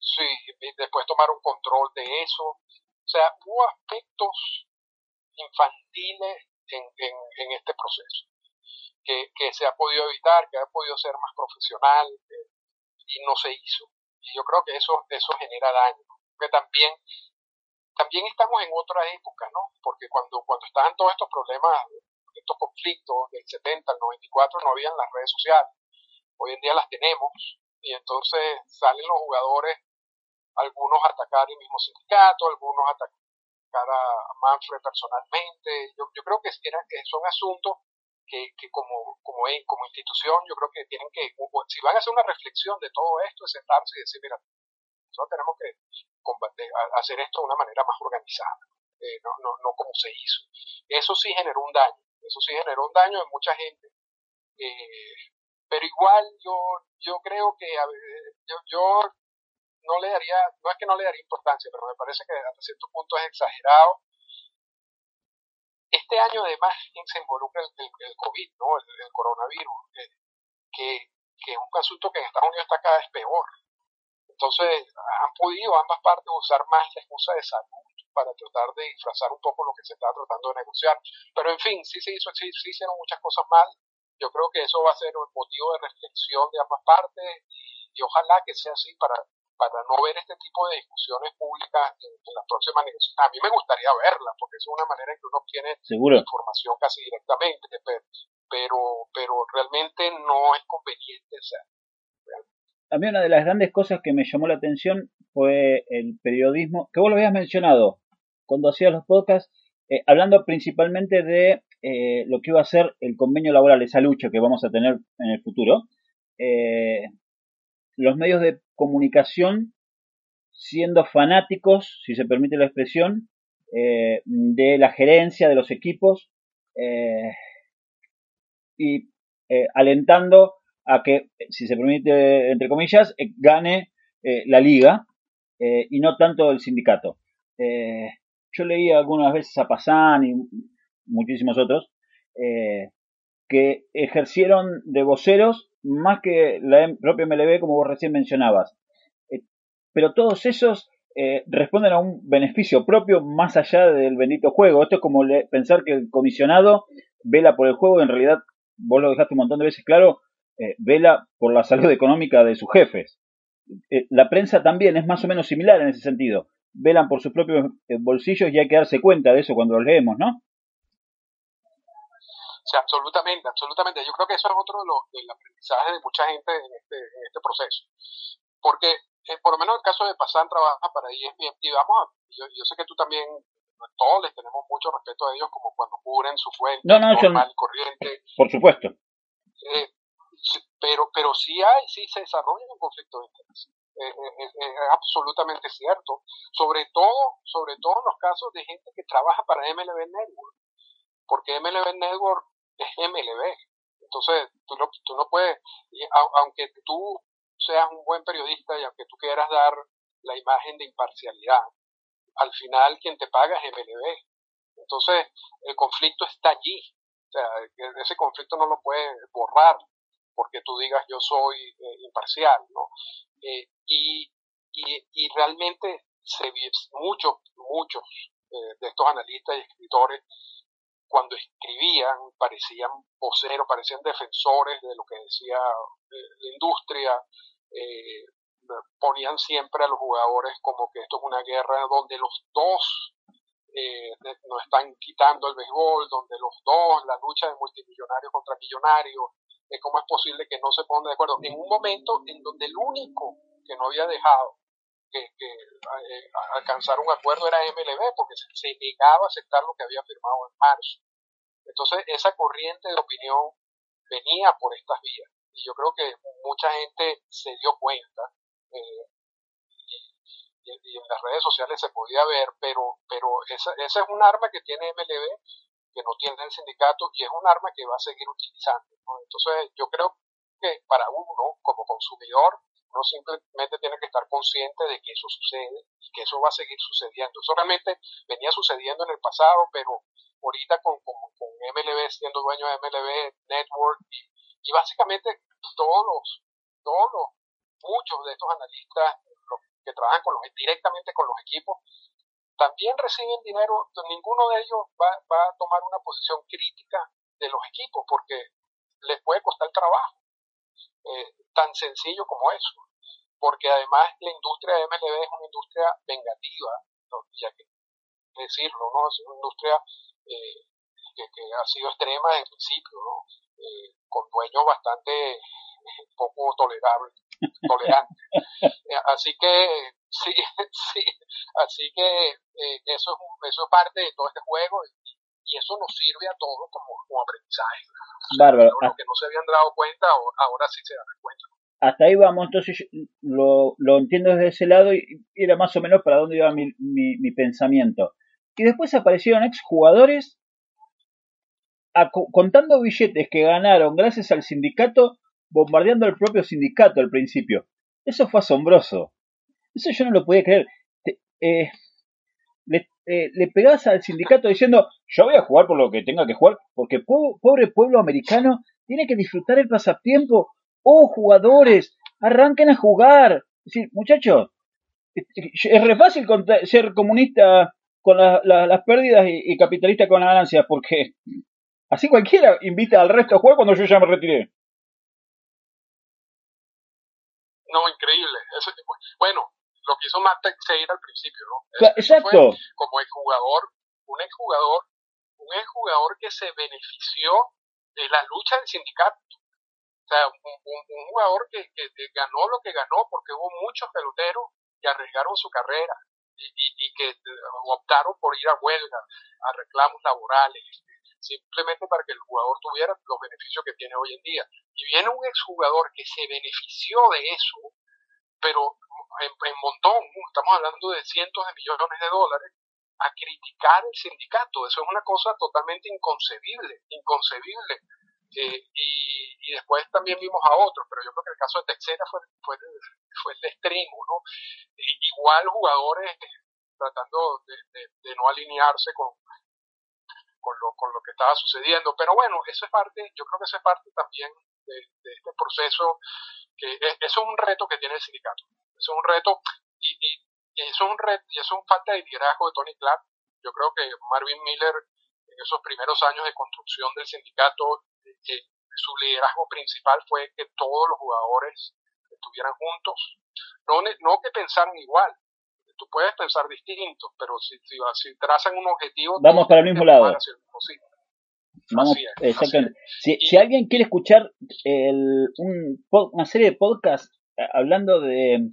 Sí, después tomar un control de eso. O sea, hubo aspectos infantiles en, en, este proceso que, se ha podido evitar, que ha podido ser más profesional eh, y no se hizo. Y yo creo que eso, eso genera daño. Que también, también estamos en otra época, ¿no? Porque cuando, cuando estaban todos estos problemas, estos conflictos del 70 al 94, no habían las redes sociales. Hoy en día las tenemos y entonces salen los jugadores algunos atacar el mismo sindicato, algunos atacar a Manfred personalmente. Yo, yo creo que, que son asuntos que, que como, como, como institución yo creo que tienen que, si van a hacer una reflexión de todo esto, es sentarse y decir, mira, nosotros tenemos que hacer esto de una manera más organizada, eh, no, no, no como se hizo. Eso sí generó un daño, eso sí generó un daño en mucha gente. Eh, pero igual yo, yo creo que yo, yo no le daría, no es que no le daría importancia, pero me parece que hasta cierto punto es exagerado este año además se involucra el, COVID, ¿no? el, coronavirus, que, que, es un asunto que en Estados Unidos está cada vez peor. Entonces han podido ambas partes usar más la excusa de salud para tratar de disfrazar un poco lo que se está tratando de negociar. Pero en fin, sí se hizo, sí hicieron muchas cosas mal. Yo creo que eso va a ser un motivo de reflexión de ambas partes y ojalá que sea así para para no ver este tipo de discusiones públicas en, las próximas negociaciones. A mí me gustaría verlas, porque es una manera en que uno obtiene información casi directamente, pero, pero realmente no es conveniente. a mí una de las grandes cosas que me llamó la atención fue el periodismo, que vos lo habías mencionado cuando hacías los podcasts, eh, hablando principalmente de eh, lo que iba a ser el convenio laboral, esa lucha que vamos a tener en el futuro. Eh, los medios de comunicación siendo fanáticos, si se permite la expresión, eh, de la gerencia de los equipos eh, y eh, alentando a que, si se permite, entre comillas, gane la liga y no tanto el sindicato. yo leí algunas veces a Pazán y muchísimos otros que ejercieron de voceros más que la propia MLB, como vos recién mencionabas. Eh, pero todos esos eh, responden a un beneficio propio más allá del bendito juego. Esto es como pensar que el comisionado vela por el juego y en realidad, vos lo dejaste un montón de veces claro, eh, vela por la salud económica de sus jefes. la prensa también es más o menos similar en ese sentido. Velan por sus propios bolsillos y hay que darse cuenta de eso cuando los leemos, ¿no? Sí, absolutamente, absolutamente. Yo creo que eso es otro de los del aprendizaje de mucha gente en este, en este proceso. Porque, eh, por lo menos en el caso de Pasan trabaja para ESPN y vamos a, yo, sé que tú también, todos les tenemos mucho respeto a ellos como cuando cubren su fuente normal y corriente. Por supuesto. Eh, pero, pero sí hay, sí se desarrolla un conflicto de interés. Eh, es, absolutamente cierto. Sobre todo, sobre todo en los casos de gente que trabaja para MLB Network. Porque MLB Network es MLB. Entonces, tú no, tú no puedes, aunque tú seas un buen periodista y aunque tú quieras dar la imagen de imparcialidad, al final quien te paga es MLB. Entonces, el conflicto está allí. O sea, ese conflicto no lo puedes borrar porque tú digas yo soy eh, imparcial, ¿no? Eh, y, y, y, realmente se, muchos, muchos eh, de estos analistas y escritores cuando escribían parecían voceros, parecían defensores de lo que decía la industria, eh, ponían siempre a los jugadores como que esto es una guerra donde los dos eh, nos están quitando el béisbol, donde los dos, la lucha de multimillonarios contra millonarios, cómo es posible que no se pongan de acuerdo. En un momento en donde el único que no había dejado que, eh, alcanzar un acuerdo era MLB, porque se, negaba a aceptar lo que había firmado en marzo. Entonces, esa corriente de opinión venía por estas vías. Y yo creo que mucha gente se dio cuenta, eh, y, en las redes sociales se podía ver, pero, pero esa, esa es un arma que tiene MLB, que no tiene el sindicato, y es un arma que va a seguir utilizando. Entonces, yo creo que para uno, como consumidor, uno simplemente tiene que estar consciente de que eso sucede y que eso va a seguir sucediendo. Eso realmente venía sucediendo en el pasado, pero ahorita con, con, MLB siendo dueño de MLB Network y, básicamente todos los, todos los, muchos de estos analistas que trabajan con los, directamente con los equipos también reciben dinero, ninguno de ellos va, va a tomar una posición crítica de los equipos porque les puede costar trabajo. Eh, tan sencillo como eso. Porque además la industria de MLB es una industria vengativa, ya que decirlo, ¿no? Es una industria eh, que, ha sido extrema desde el principio, ¿no? Eh, con dueños bastante poco tolerables, tolerantes. así que, sí, sí, así que eso, es, eso es parte de todo este juego y, eso nos sirve a todos como, como aprendizaje. Bárbaro. Los que no se habían dado cuenta, ahora sí se dan cuenta. Hasta ahí vamos, entonces lo, lo entiendo desde ese lado y, era más o menos para dónde iba mi, mi, pensamiento. Y después aparecieron exjugadores contando billetes que ganaron gracias al sindicato, bombardeando al propio sindicato al principio. Eso fue asombroso. Eso yo no lo podía creer. Eh, le, eh, le pegás al sindicato diciendo, yo voy a jugar por lo que tenga que jugar, porque po- pobre pueblo americano tiene que disfrutar el pasatiempo. Oh, jugadores, arranquen a jugar. Muchachos, es re fácil ser comunista con la- la- las pérdidas y, y capitalista con las ganancias, porque así cualquiera invita al resto a jugar cuando yo ya me retiré. No, increíble. Eso- bueno, lo que hizo Matt Teixeira al principio, ¿no? Eso fue Exacto. como exjugador, un exjugador, un exjugador que se benefició de la lucha del sindicato. O sea, un, un- un jugador que, que- que ganó lo que ganó porque hubo muchos peloteros que arriesgaron su carrera y, y- y que eh, optaron por ir a huelga, a reclamos laborales, simplemente para que el jugador tuviera los beneficios que tiene hoy en día. Y viene un exjugador que se benefició de eso, pero en, montón, estamos hablando de cientos de millones de dólares, a criticar el sindicato. Eso es una cosa totalmente inconcebible, inconcebible. Eh, y, y después también vimos a otros, pero yo creo que el caso de Texera fue, fue, fue el extremo, ¿no? Igual jugadores tratando de- de no alinearse con, con, lo, con lo que estaba sucediendo. Pero bueno, eso es parte, yo creo que eso es parte también de, este proceso, que es- es un reto que tiene el sindicato. Es un reto, y, y, eso es un reto, y es un falta de liderazgo de Tony Clark. Yo creo que Marvin Miller, en esos primeros años de construcción del sindicato, eh, su liderazgo principal fue que todos los jugadores estuvieran juntos, no, no que pensaran igual, tú puedes pensar distinto, pero si, si, si trazan un objetivo, Vamos para el mismo lado. hacia el mismo sitio. Vamos, es, exactamente. Si, si alguien quiere escuchar el, un, una serie de podcasts eh, hablando de,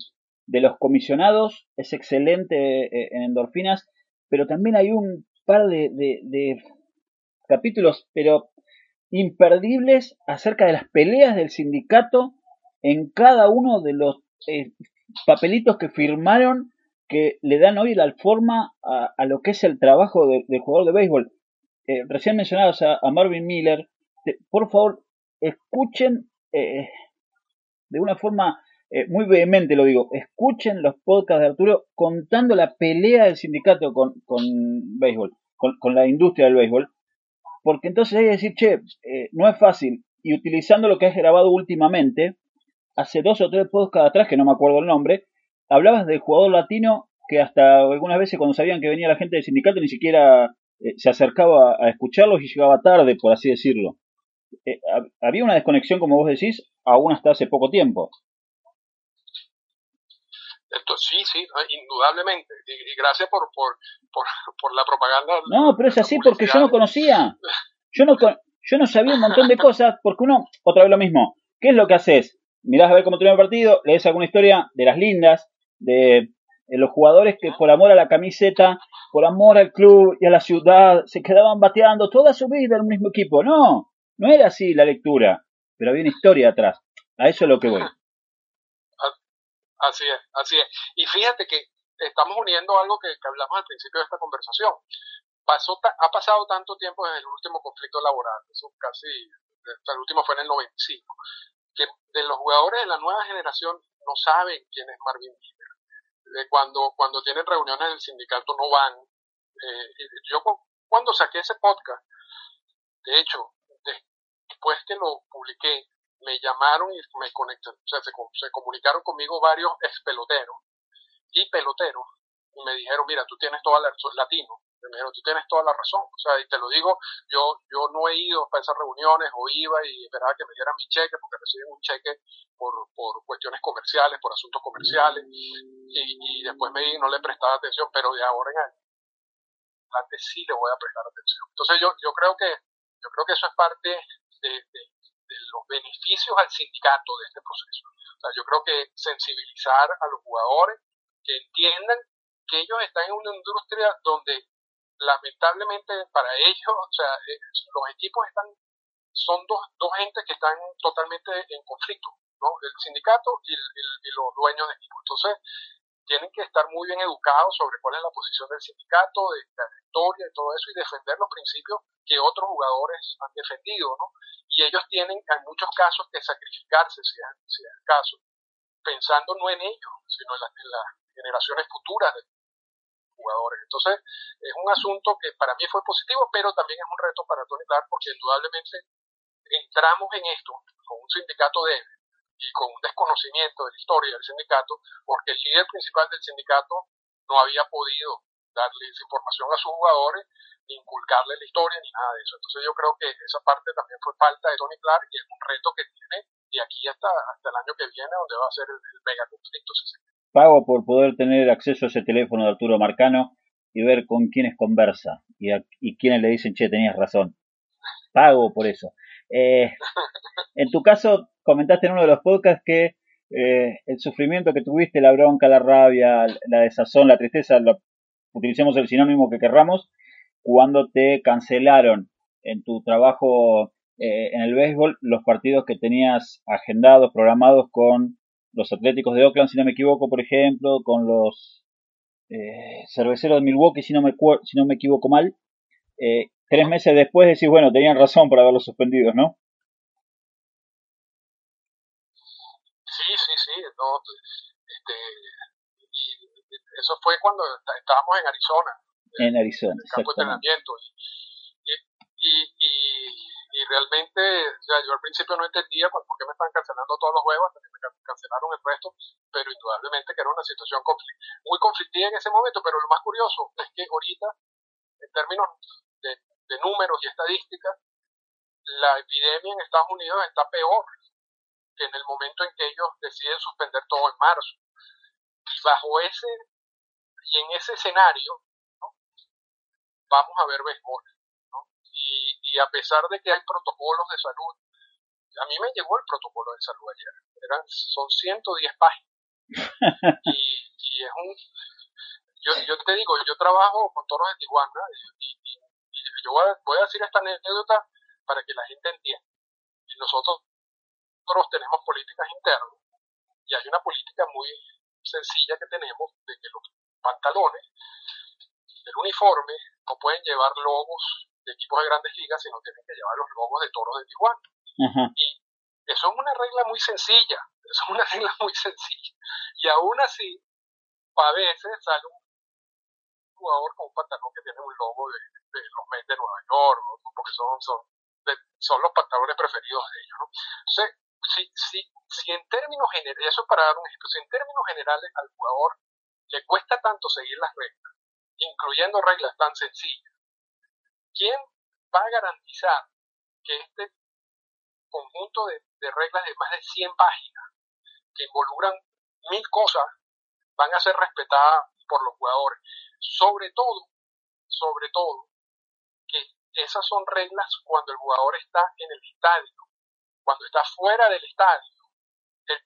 de los comisionados, es excelente eh, en endorfinas, pero también hay un par de, de- de capítulos, pero imperdibles acerca de las peleas del sindicato en cada uno de los eh, papelitos que firmaron que le dan hoy la forma a, a lo que es el trabajo de- del jugador de béisbol. Eh, recién mencionados a, Marvin Miller, por favor, escuchen eh, de una forma eh, muy vehemente, lo digo, escuchen los podcasts de Arturo contando la pelea del sindicato con, con béisbol, con, con la industria del béisbol, porque entonces hay que decir, che, eh, no es fácil, y utilizando lo que has grabado últimamente, hace dos o tres podcasts atrás, que no me acuerdo el nombre, hablabas del jugador latino que hasta algunas veces cuando sabían que venía la gente del sindicato ni siquiera eh, se acercaba a escucharlos y llegaba tarde, por así decirlo. Eh, hab- había una desconexión, como vos decís, aún hasta hace poco tiempo. Esto, sí, sí, ah, indudablemente. Y, y gracias por, por, por, por la propaganda. No, pero es así porque yo no conocía. Yo no, yo no sabía un montón de cosas, porque uno, otra vez lo mismo, ¿qué es lo que haces? Mirás a ver cómo termina el partido, lees alguna historia de las lindas, de, de los jugadores que por amor a la camiseta, por amor al club y a la ciudad, se quedaban bateando toda su vida en un mismo equipo. No, no era así la lectura, pero había una historia atrás. A eso es lo que voy. Así es, así es. Y fíjate que estamos uniendo algo que, hablamos al principio de esta conversación. Pasó ta- ha pasado tanto tiempo desde el último conflicto laboral, eso casi, el último fue en el 95, que de los jugadores de la nueva generación no saben quién es Marvin Miller. De cuando, cuando tienen reuniones del sindicato no van. Eh, yo cu- cuando saqué ese podcast, de hecho, de- después que lo publiqué, me llamaron y me conectaron, o sea, se, se comunicaron conmigo varios ex peloteros y peloteros y me dijeron, mira, tú tienes toda la latino, me dijeron, tú tienes toda la razón, o sea, y te lo digo, yo, yo no he ido para esas reuniones o iba y esperaba que me dieran mi cheque porque reciben un cheque por, por cuestiones comerciales, por asuntos comerciales y, y después me di- no le prestaba atención, pero de ahora en adelante sí le voy a prestar atención. Entonces yo, yo creo que, yo creo que eso es parte de, de- de los beneficios al sindicato de este proceso. O sea, yo creo que sensibilizar a los jugadores que entiendan que ellos están en una industria donde lamentablemente para ellos, o sea, eh, los equipos están, son dos, dos gentes que están totalmente en conflicto, ¿no? El sindicato y, los dueños de equipos. Entonces, tienen que estar muy bien educados sobre cuál es la posición del sindicato, de la historia y todo eso, y defender los principios que otros jugadores han defendido, ¿no? Y ellos tienen, en muchos casos, que sacrificarse, si es, si es el caso, pensando no en ellos, sino en, en las generaciones futuras de, jugadores. Entonces, es un asunto que para mí fue positivo, pero también es un reto para Tony Clark, porque indudablemente entramos en esto con un sindicato débil y con un desconocimiento de la historia del sindicato, porque el líder principal del sindicato no había podido darle esa información a sus jugadores, ni inculcarle la historia, ni nada de eso. Entonces yo creo que esa parte también fue falta de Tony Clark y es un reto que tiene de aquí hasta, hasta el año que viene, donde va a ser el, mega conflicto. Pago por poder tener acceso a ese teléfono de Arturo Marcano y ver con quiénes conversa y, a, y quiénes le dicen, che, tenías razón. Pago por eso. Eh, en tu caso, comentaste en uno de los podcasts que eh, el sufrimiento que tuviste, la bronca, la rabia, la desazón, la tristeza, utilicemos el sinónimo que querramos, cuando te cancelaron en tu trabajo eh, en el béisbol los partidos que tenías agendados, programados con los Atléticos de Oakland, si no me equivoco, por ejemplo, con los eh, Cerveceros de Milwaukee, si no me, si no me equivoco mal. Eh, tres meses después decís, bueno, tenían razón por haberlos suspendido, ¿no? Sí, sí, sí. este, eso fue cuando estábamos en Arizona. En Arizona. En el campo de entrenamiento. Y, y, y, y, realmente, o sea, yo al principio no entendía por qué me estaban cancelando todos los juegos, hasta que me cancelaron el resto, pero indudablemente que era una situación muy conflictiva en ese momento, pero lo más curioso es que ahorita, en términos de, de números y estadísticas, la epidemia en Estados Unidos está peor que en el momento en que ellos deciden suspender todo en marzo. Y bajo ese y en ese escenario vamos a ver béisbol. Y, y, a pesar de que hay protocolos de salud, a mí me llegó el protocolo de salud ayer. Eran, son 110 páginas. y, y es un... Yo, yo te digo, yo trabajo con toros de Tijuana y, yo voy a, voy a decir esta anécdota para que la gente entienda. Y nosotros, nosotros tenemos políticas internas y hay una política muy sencilla que tenemos de que los pantalones, el uniforme, no pueden llevar logos de equipos de grandes ligas, sino tienen que llevar los logos de toros de Tijuana. Y eso es una regla muy sencilla, eso es una regla muy sencilla. Y aún así, a veces sale un jugador con un pantalón que tiene un logo de, los Mets de Nueva York, porque son, son, son los pantalones preferidos de ellos. ¿no? Entonces, si, si, si en términos generales, eso para dar un ejemplo, si en términos generales al jugador le cuesta tanto seguir las reglas, incluyendo reglas tan sencillas, ¿quién va a garantizar que este conjunto de, reglas de más de 100 páginas, que involucran mil cosas, van a ser respetadas por los jugadores? Sobre todo, sobre todo, que esas son reglas cuando el jugador está en el estadio, cuando está fuera del estadio, él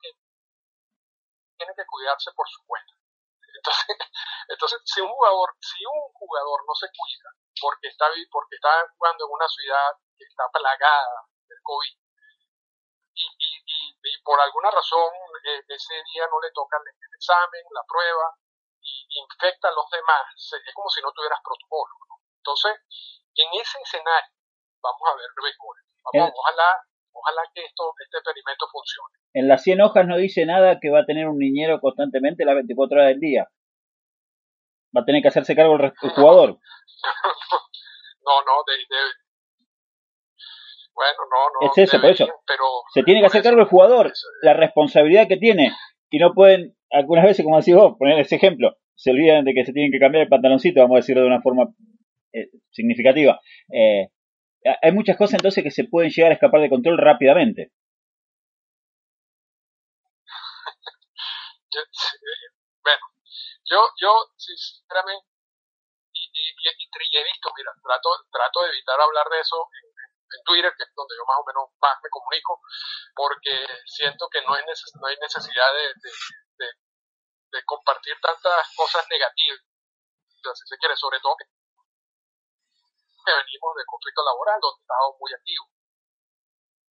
tiene que cuidarse por su cuenta. Entonces, entonces si un jugador, si un jugador no se cuida porque está porque está jugando en una ciudad que está plagada del COVID y, y, y, por alguna razón eh, ese día no le toca el, examen, la prueba y infecta a los demás, es como si no tuvieras protocolo. Entonces, en ese escenario vamos a ver béisbol. Vamos, ojalá, ojalá que esto, este experimento funcione. En las 100 hojas no dice nada que va a tener un niñero constantemente las 24 horas del día. Va a tener que hacerse cargo el, jugador. no, no, de, bueno, no, no. Es eso, por eso. Pero se tiene que hacer cargo el jugador, la responsabilidad que tiene. Y no pueden, algunas veces, como decís vos, poner ese ejemplo, se olvidan de que se tienen que cambiar el pantaloncito, vamos a decirlo de una forma eh, significativa. Eh, hay muchas cosas entonces que se pueden llegar a escapar de control rápidamente. bueno, yo, yo sinceramente, y, y, y, visto, mira, trato, trato de evitar hablar de eso en, Twitter, que es donde yo más o menos más me comunico, porque siento que no hay, no hay necesidad de, de, de, compartir tantas cosas negativas, si se quiere, sobre todo que venimos de conflicto laboral, donde estamos muy activos.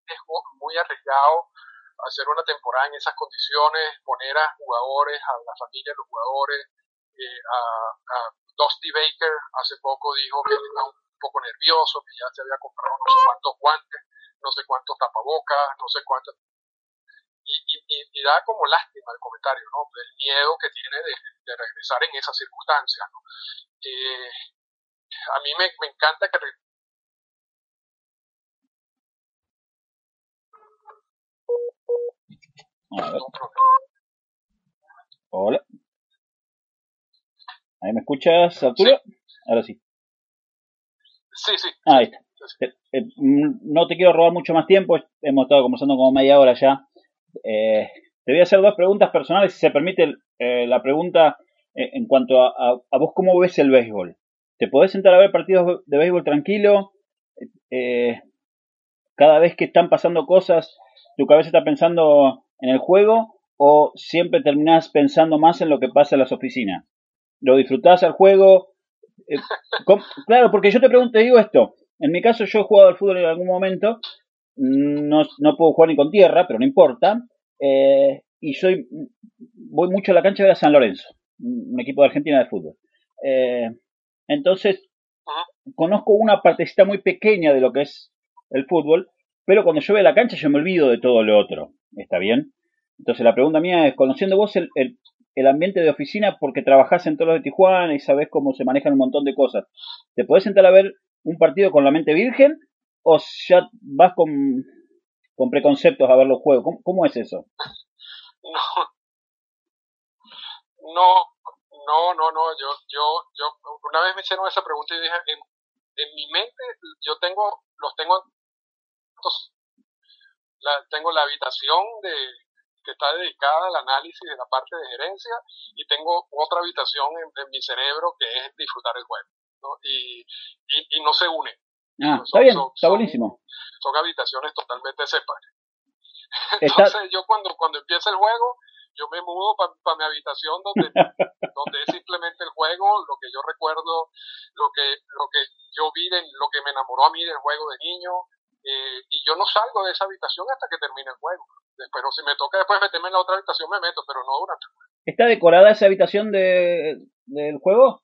Es muy arriesgado hacer una temporada en esas condiciones, poner a jugadores, a la familia de los jugadores, eh, a, a, Dusty Baker hace poco dijo que estaba un poco nervioso, que ya se había comprado no sé cuántos guantes, no sé cuántos tapabocas, no sé cuántos. Y, y, y, da como lástima el comentario, ¿no? El miedo que tiene de, regresar en esas circunstancias, ¿no? Eh, a mí me, me encanta que Hola. ¿Ahí me escuchas, Arturo? Ahora sí. Sí, sí. Ah, ahí está. Eh, eh, no te quiero robar mucho más tiempo, hemos estado conversando como media hora ya. Eh, te voy a hacer dos preguntas personales, si se permite la pregunta en cuanto a, a, vos cómo ves el béisbol. ¿Te podés sentar a ver partidos de béisbol tranquilo? cada vez que están pasando cosas, tu cabeza está pensando en el juego o siempre terminás pensando más en lo que pasa en las oficinas? ¿Lo disfrutás al juego? claro, porque yo te pregunto, digo esto, en mi caso, yo he jugado al fútbol en algún momento. No, no puedo jugar ni con tierra, pero no importa. Eh, y soy voy mucho a la cancha de San Lorenzo, un equipo de Argentina de fútbol. Eh, entonces, conozco una partecita muy pequeña de lo que es el fútbol, pero cuando yo a la cancha yo me olvido de todo lo otro. ¿Está bien? Entonces la pregunta mía es, conociendo vos el, el, el ambiente de oficina porque trabajás en todos los de Tijuana y sabés cómo se manejan un montón de cosas, ¿te podés sentar a ver un partido con la mente virgen o ya vas con, con preconceptos a ver los juegos? ¿Cómo, es eso? No, no, no, no, yo, yo, yo, una vez me hicieron esa pregunta y dije, en, en mi mente yo tengo, los tengo, la, tengo la habitación de, que está dedicada al análisis de la parte de gerencia y tengo otra habitación en mi cerebro que es disfrutar el juego. Y, y, no se une Ah, está bien, está buenísimo. Son, habitaciones totalmente separadas. Entonces yo cuando, cuando empieza el juego, yo me mudo para mi habitación donde, donde es simplemente el juego, lo que yo recuerdo, lo que, lo que yo vi, lo que me enamoró a mí del juego de niño, eh, y yo no salgo de esa habitación hasta que termine el juego. Pero si me toca después meterme en la otra habitación, me meto, pero no durante el juego. ¿Está decorada esa habitación de, del juego?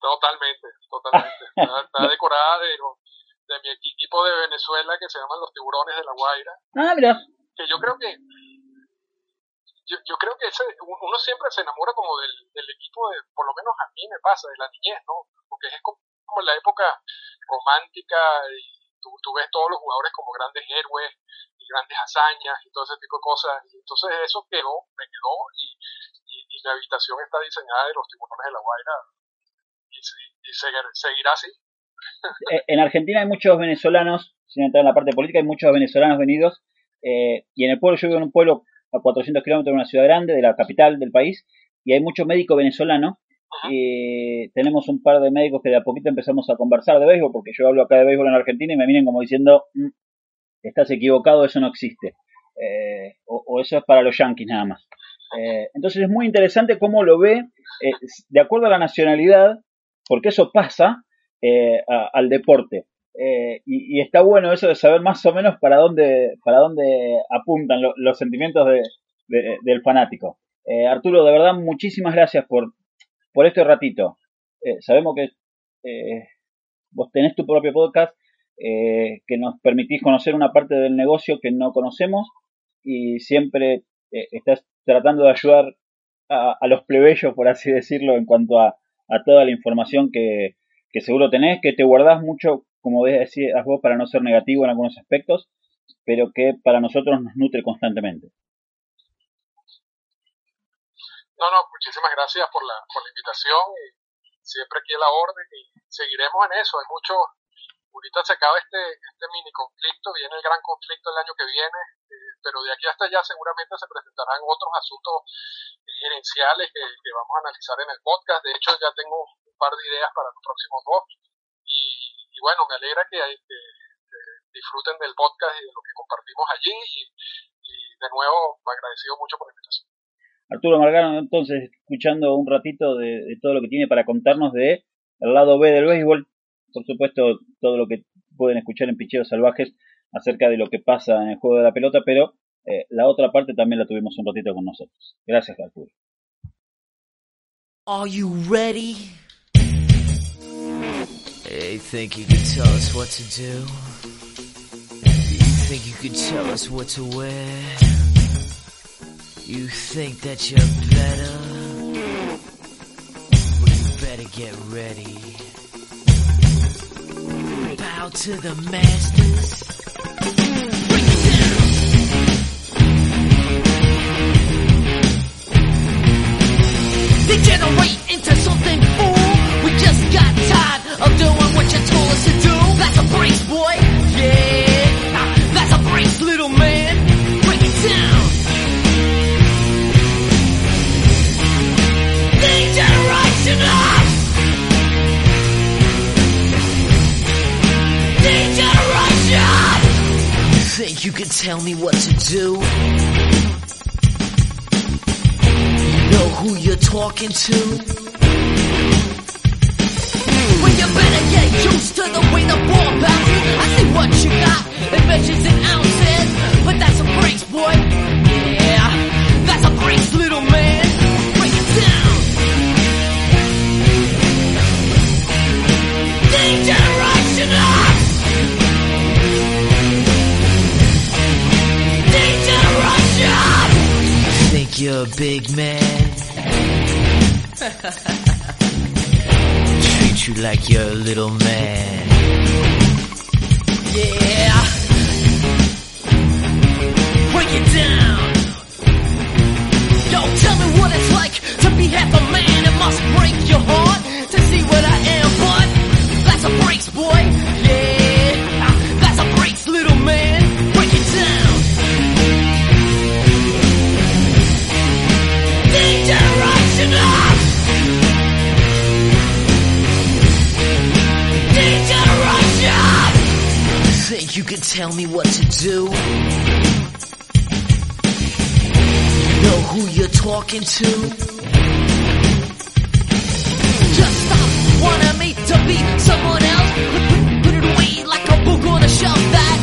Totalmente, totalmente. Está, decorada de, de mi equipo de Venezuela que se llaman los Tiburones de la Guaira. Ah, mira. Que yo creo que yo, creo que ese, uno siempre se enamora como del, del equipo de, por lo menos a mí me pasa, de la niñez, ¿no? Porque es como, la época romántica y tú, tú ves todos los jugadores como grandes héroes y grandes hazañas y todo ese tipo de cosas. Y entonces eso quedó, me quedó y, y, y la habitación está diseñada de los tiburones de la Guaira y, seguirá así. Eh, en Argentina hay muchos venezolanos, sin entrar en la parte política, hay muchos venezolanos venidos. Eh, y en el pueblo, yo vivo en un pueblo a 400 kilómetros de una ciudad grande, de la capital del país, y hay muchos médicos venezolanos. Y tenemos un par de médicos que de a poquito empezamos a conversar de béisbol, porque yo hablo acá de béisbol en Argentina y me vienen como diciendo, mm, estás equivocado, eso no existe. Eh, o, eso es para los yanquis nada más. entonces es muy interesante cómo lo ve, de acuerdo a la nacionalidad, porque eso pasa eh, al deporte. Eh, y, está bueno eso de saber más o menos para dónde, para dónde apuntan los sentimientos del fanático. Eh, Arturo, de verdad, muchísimas gracias por, por este ratito. sabemos que vos tenés tu propio podcast, que nos permitís conocer una parte del negocio que no conocemos y siempre estás tratando de ayudar a, a, los plebeyos, por así decirlo, en cuanto a, a toda la información que, que seguro tenés, que te guardás mucho, como decías vos, para no ser negativo en algunos aspectos, pero que para nosotros nos nutre constantemente. No, no, muchísimas gracias por la, invitación siempre aquí la orden y seguiremos en eso. Hay mucho, ahorita se acaba este, este mini conflicto, viene el gran conflicto el año que viene, eh, pero de aquí hasta allá seguramente se presentarán otros asuntos gerenciales que, vamos a analizar en el podcast. De hecho, ya tengo un par de ideas para los próximos dos. Y, bueno, me alegra que, que, disfruten del podcast y de lo que compartimos allí. Y, de nuevo, agradecido mucho por la invitación. Arturo Margano, entonces, escuchando un ratito de, de, todo lo que tiene para contarnos de el lado B del béisbol, por supuesto, todo lo que pueden escuchar en Picheos Salvajes acerca de lo que pasa en el juego de la pelota, pero eh, la otra parte también la tuvimos un ratito con nosotros. Gracias, Arturo. Are you ready? Hey, think you can tell us what to do? You think you can tell us what to wear? You think that you're better? Well, you better get ready. Bow to the masters. Degenerate what do. That's a brace, boy. Yeah, that's a brace, little man. Break it down. Degeneration. Degeneration. You think you can tell me what to do? You know who you're talking to? To the way the ball bounces. I see what you got. It measures in ounces, but that's a brace, boy. Yeah, that's a brace, little man. Break it down. Degeneration up. Degeneration. Think you're a big man? Treat you like you're a little man. Yeah. Break it down. Yo, tell me what it's like to be half a man. It must break your heart tell me what to do. Know who you're talking to. Just wanting me to be someone else. Put, put, put it away like a book on a shelf that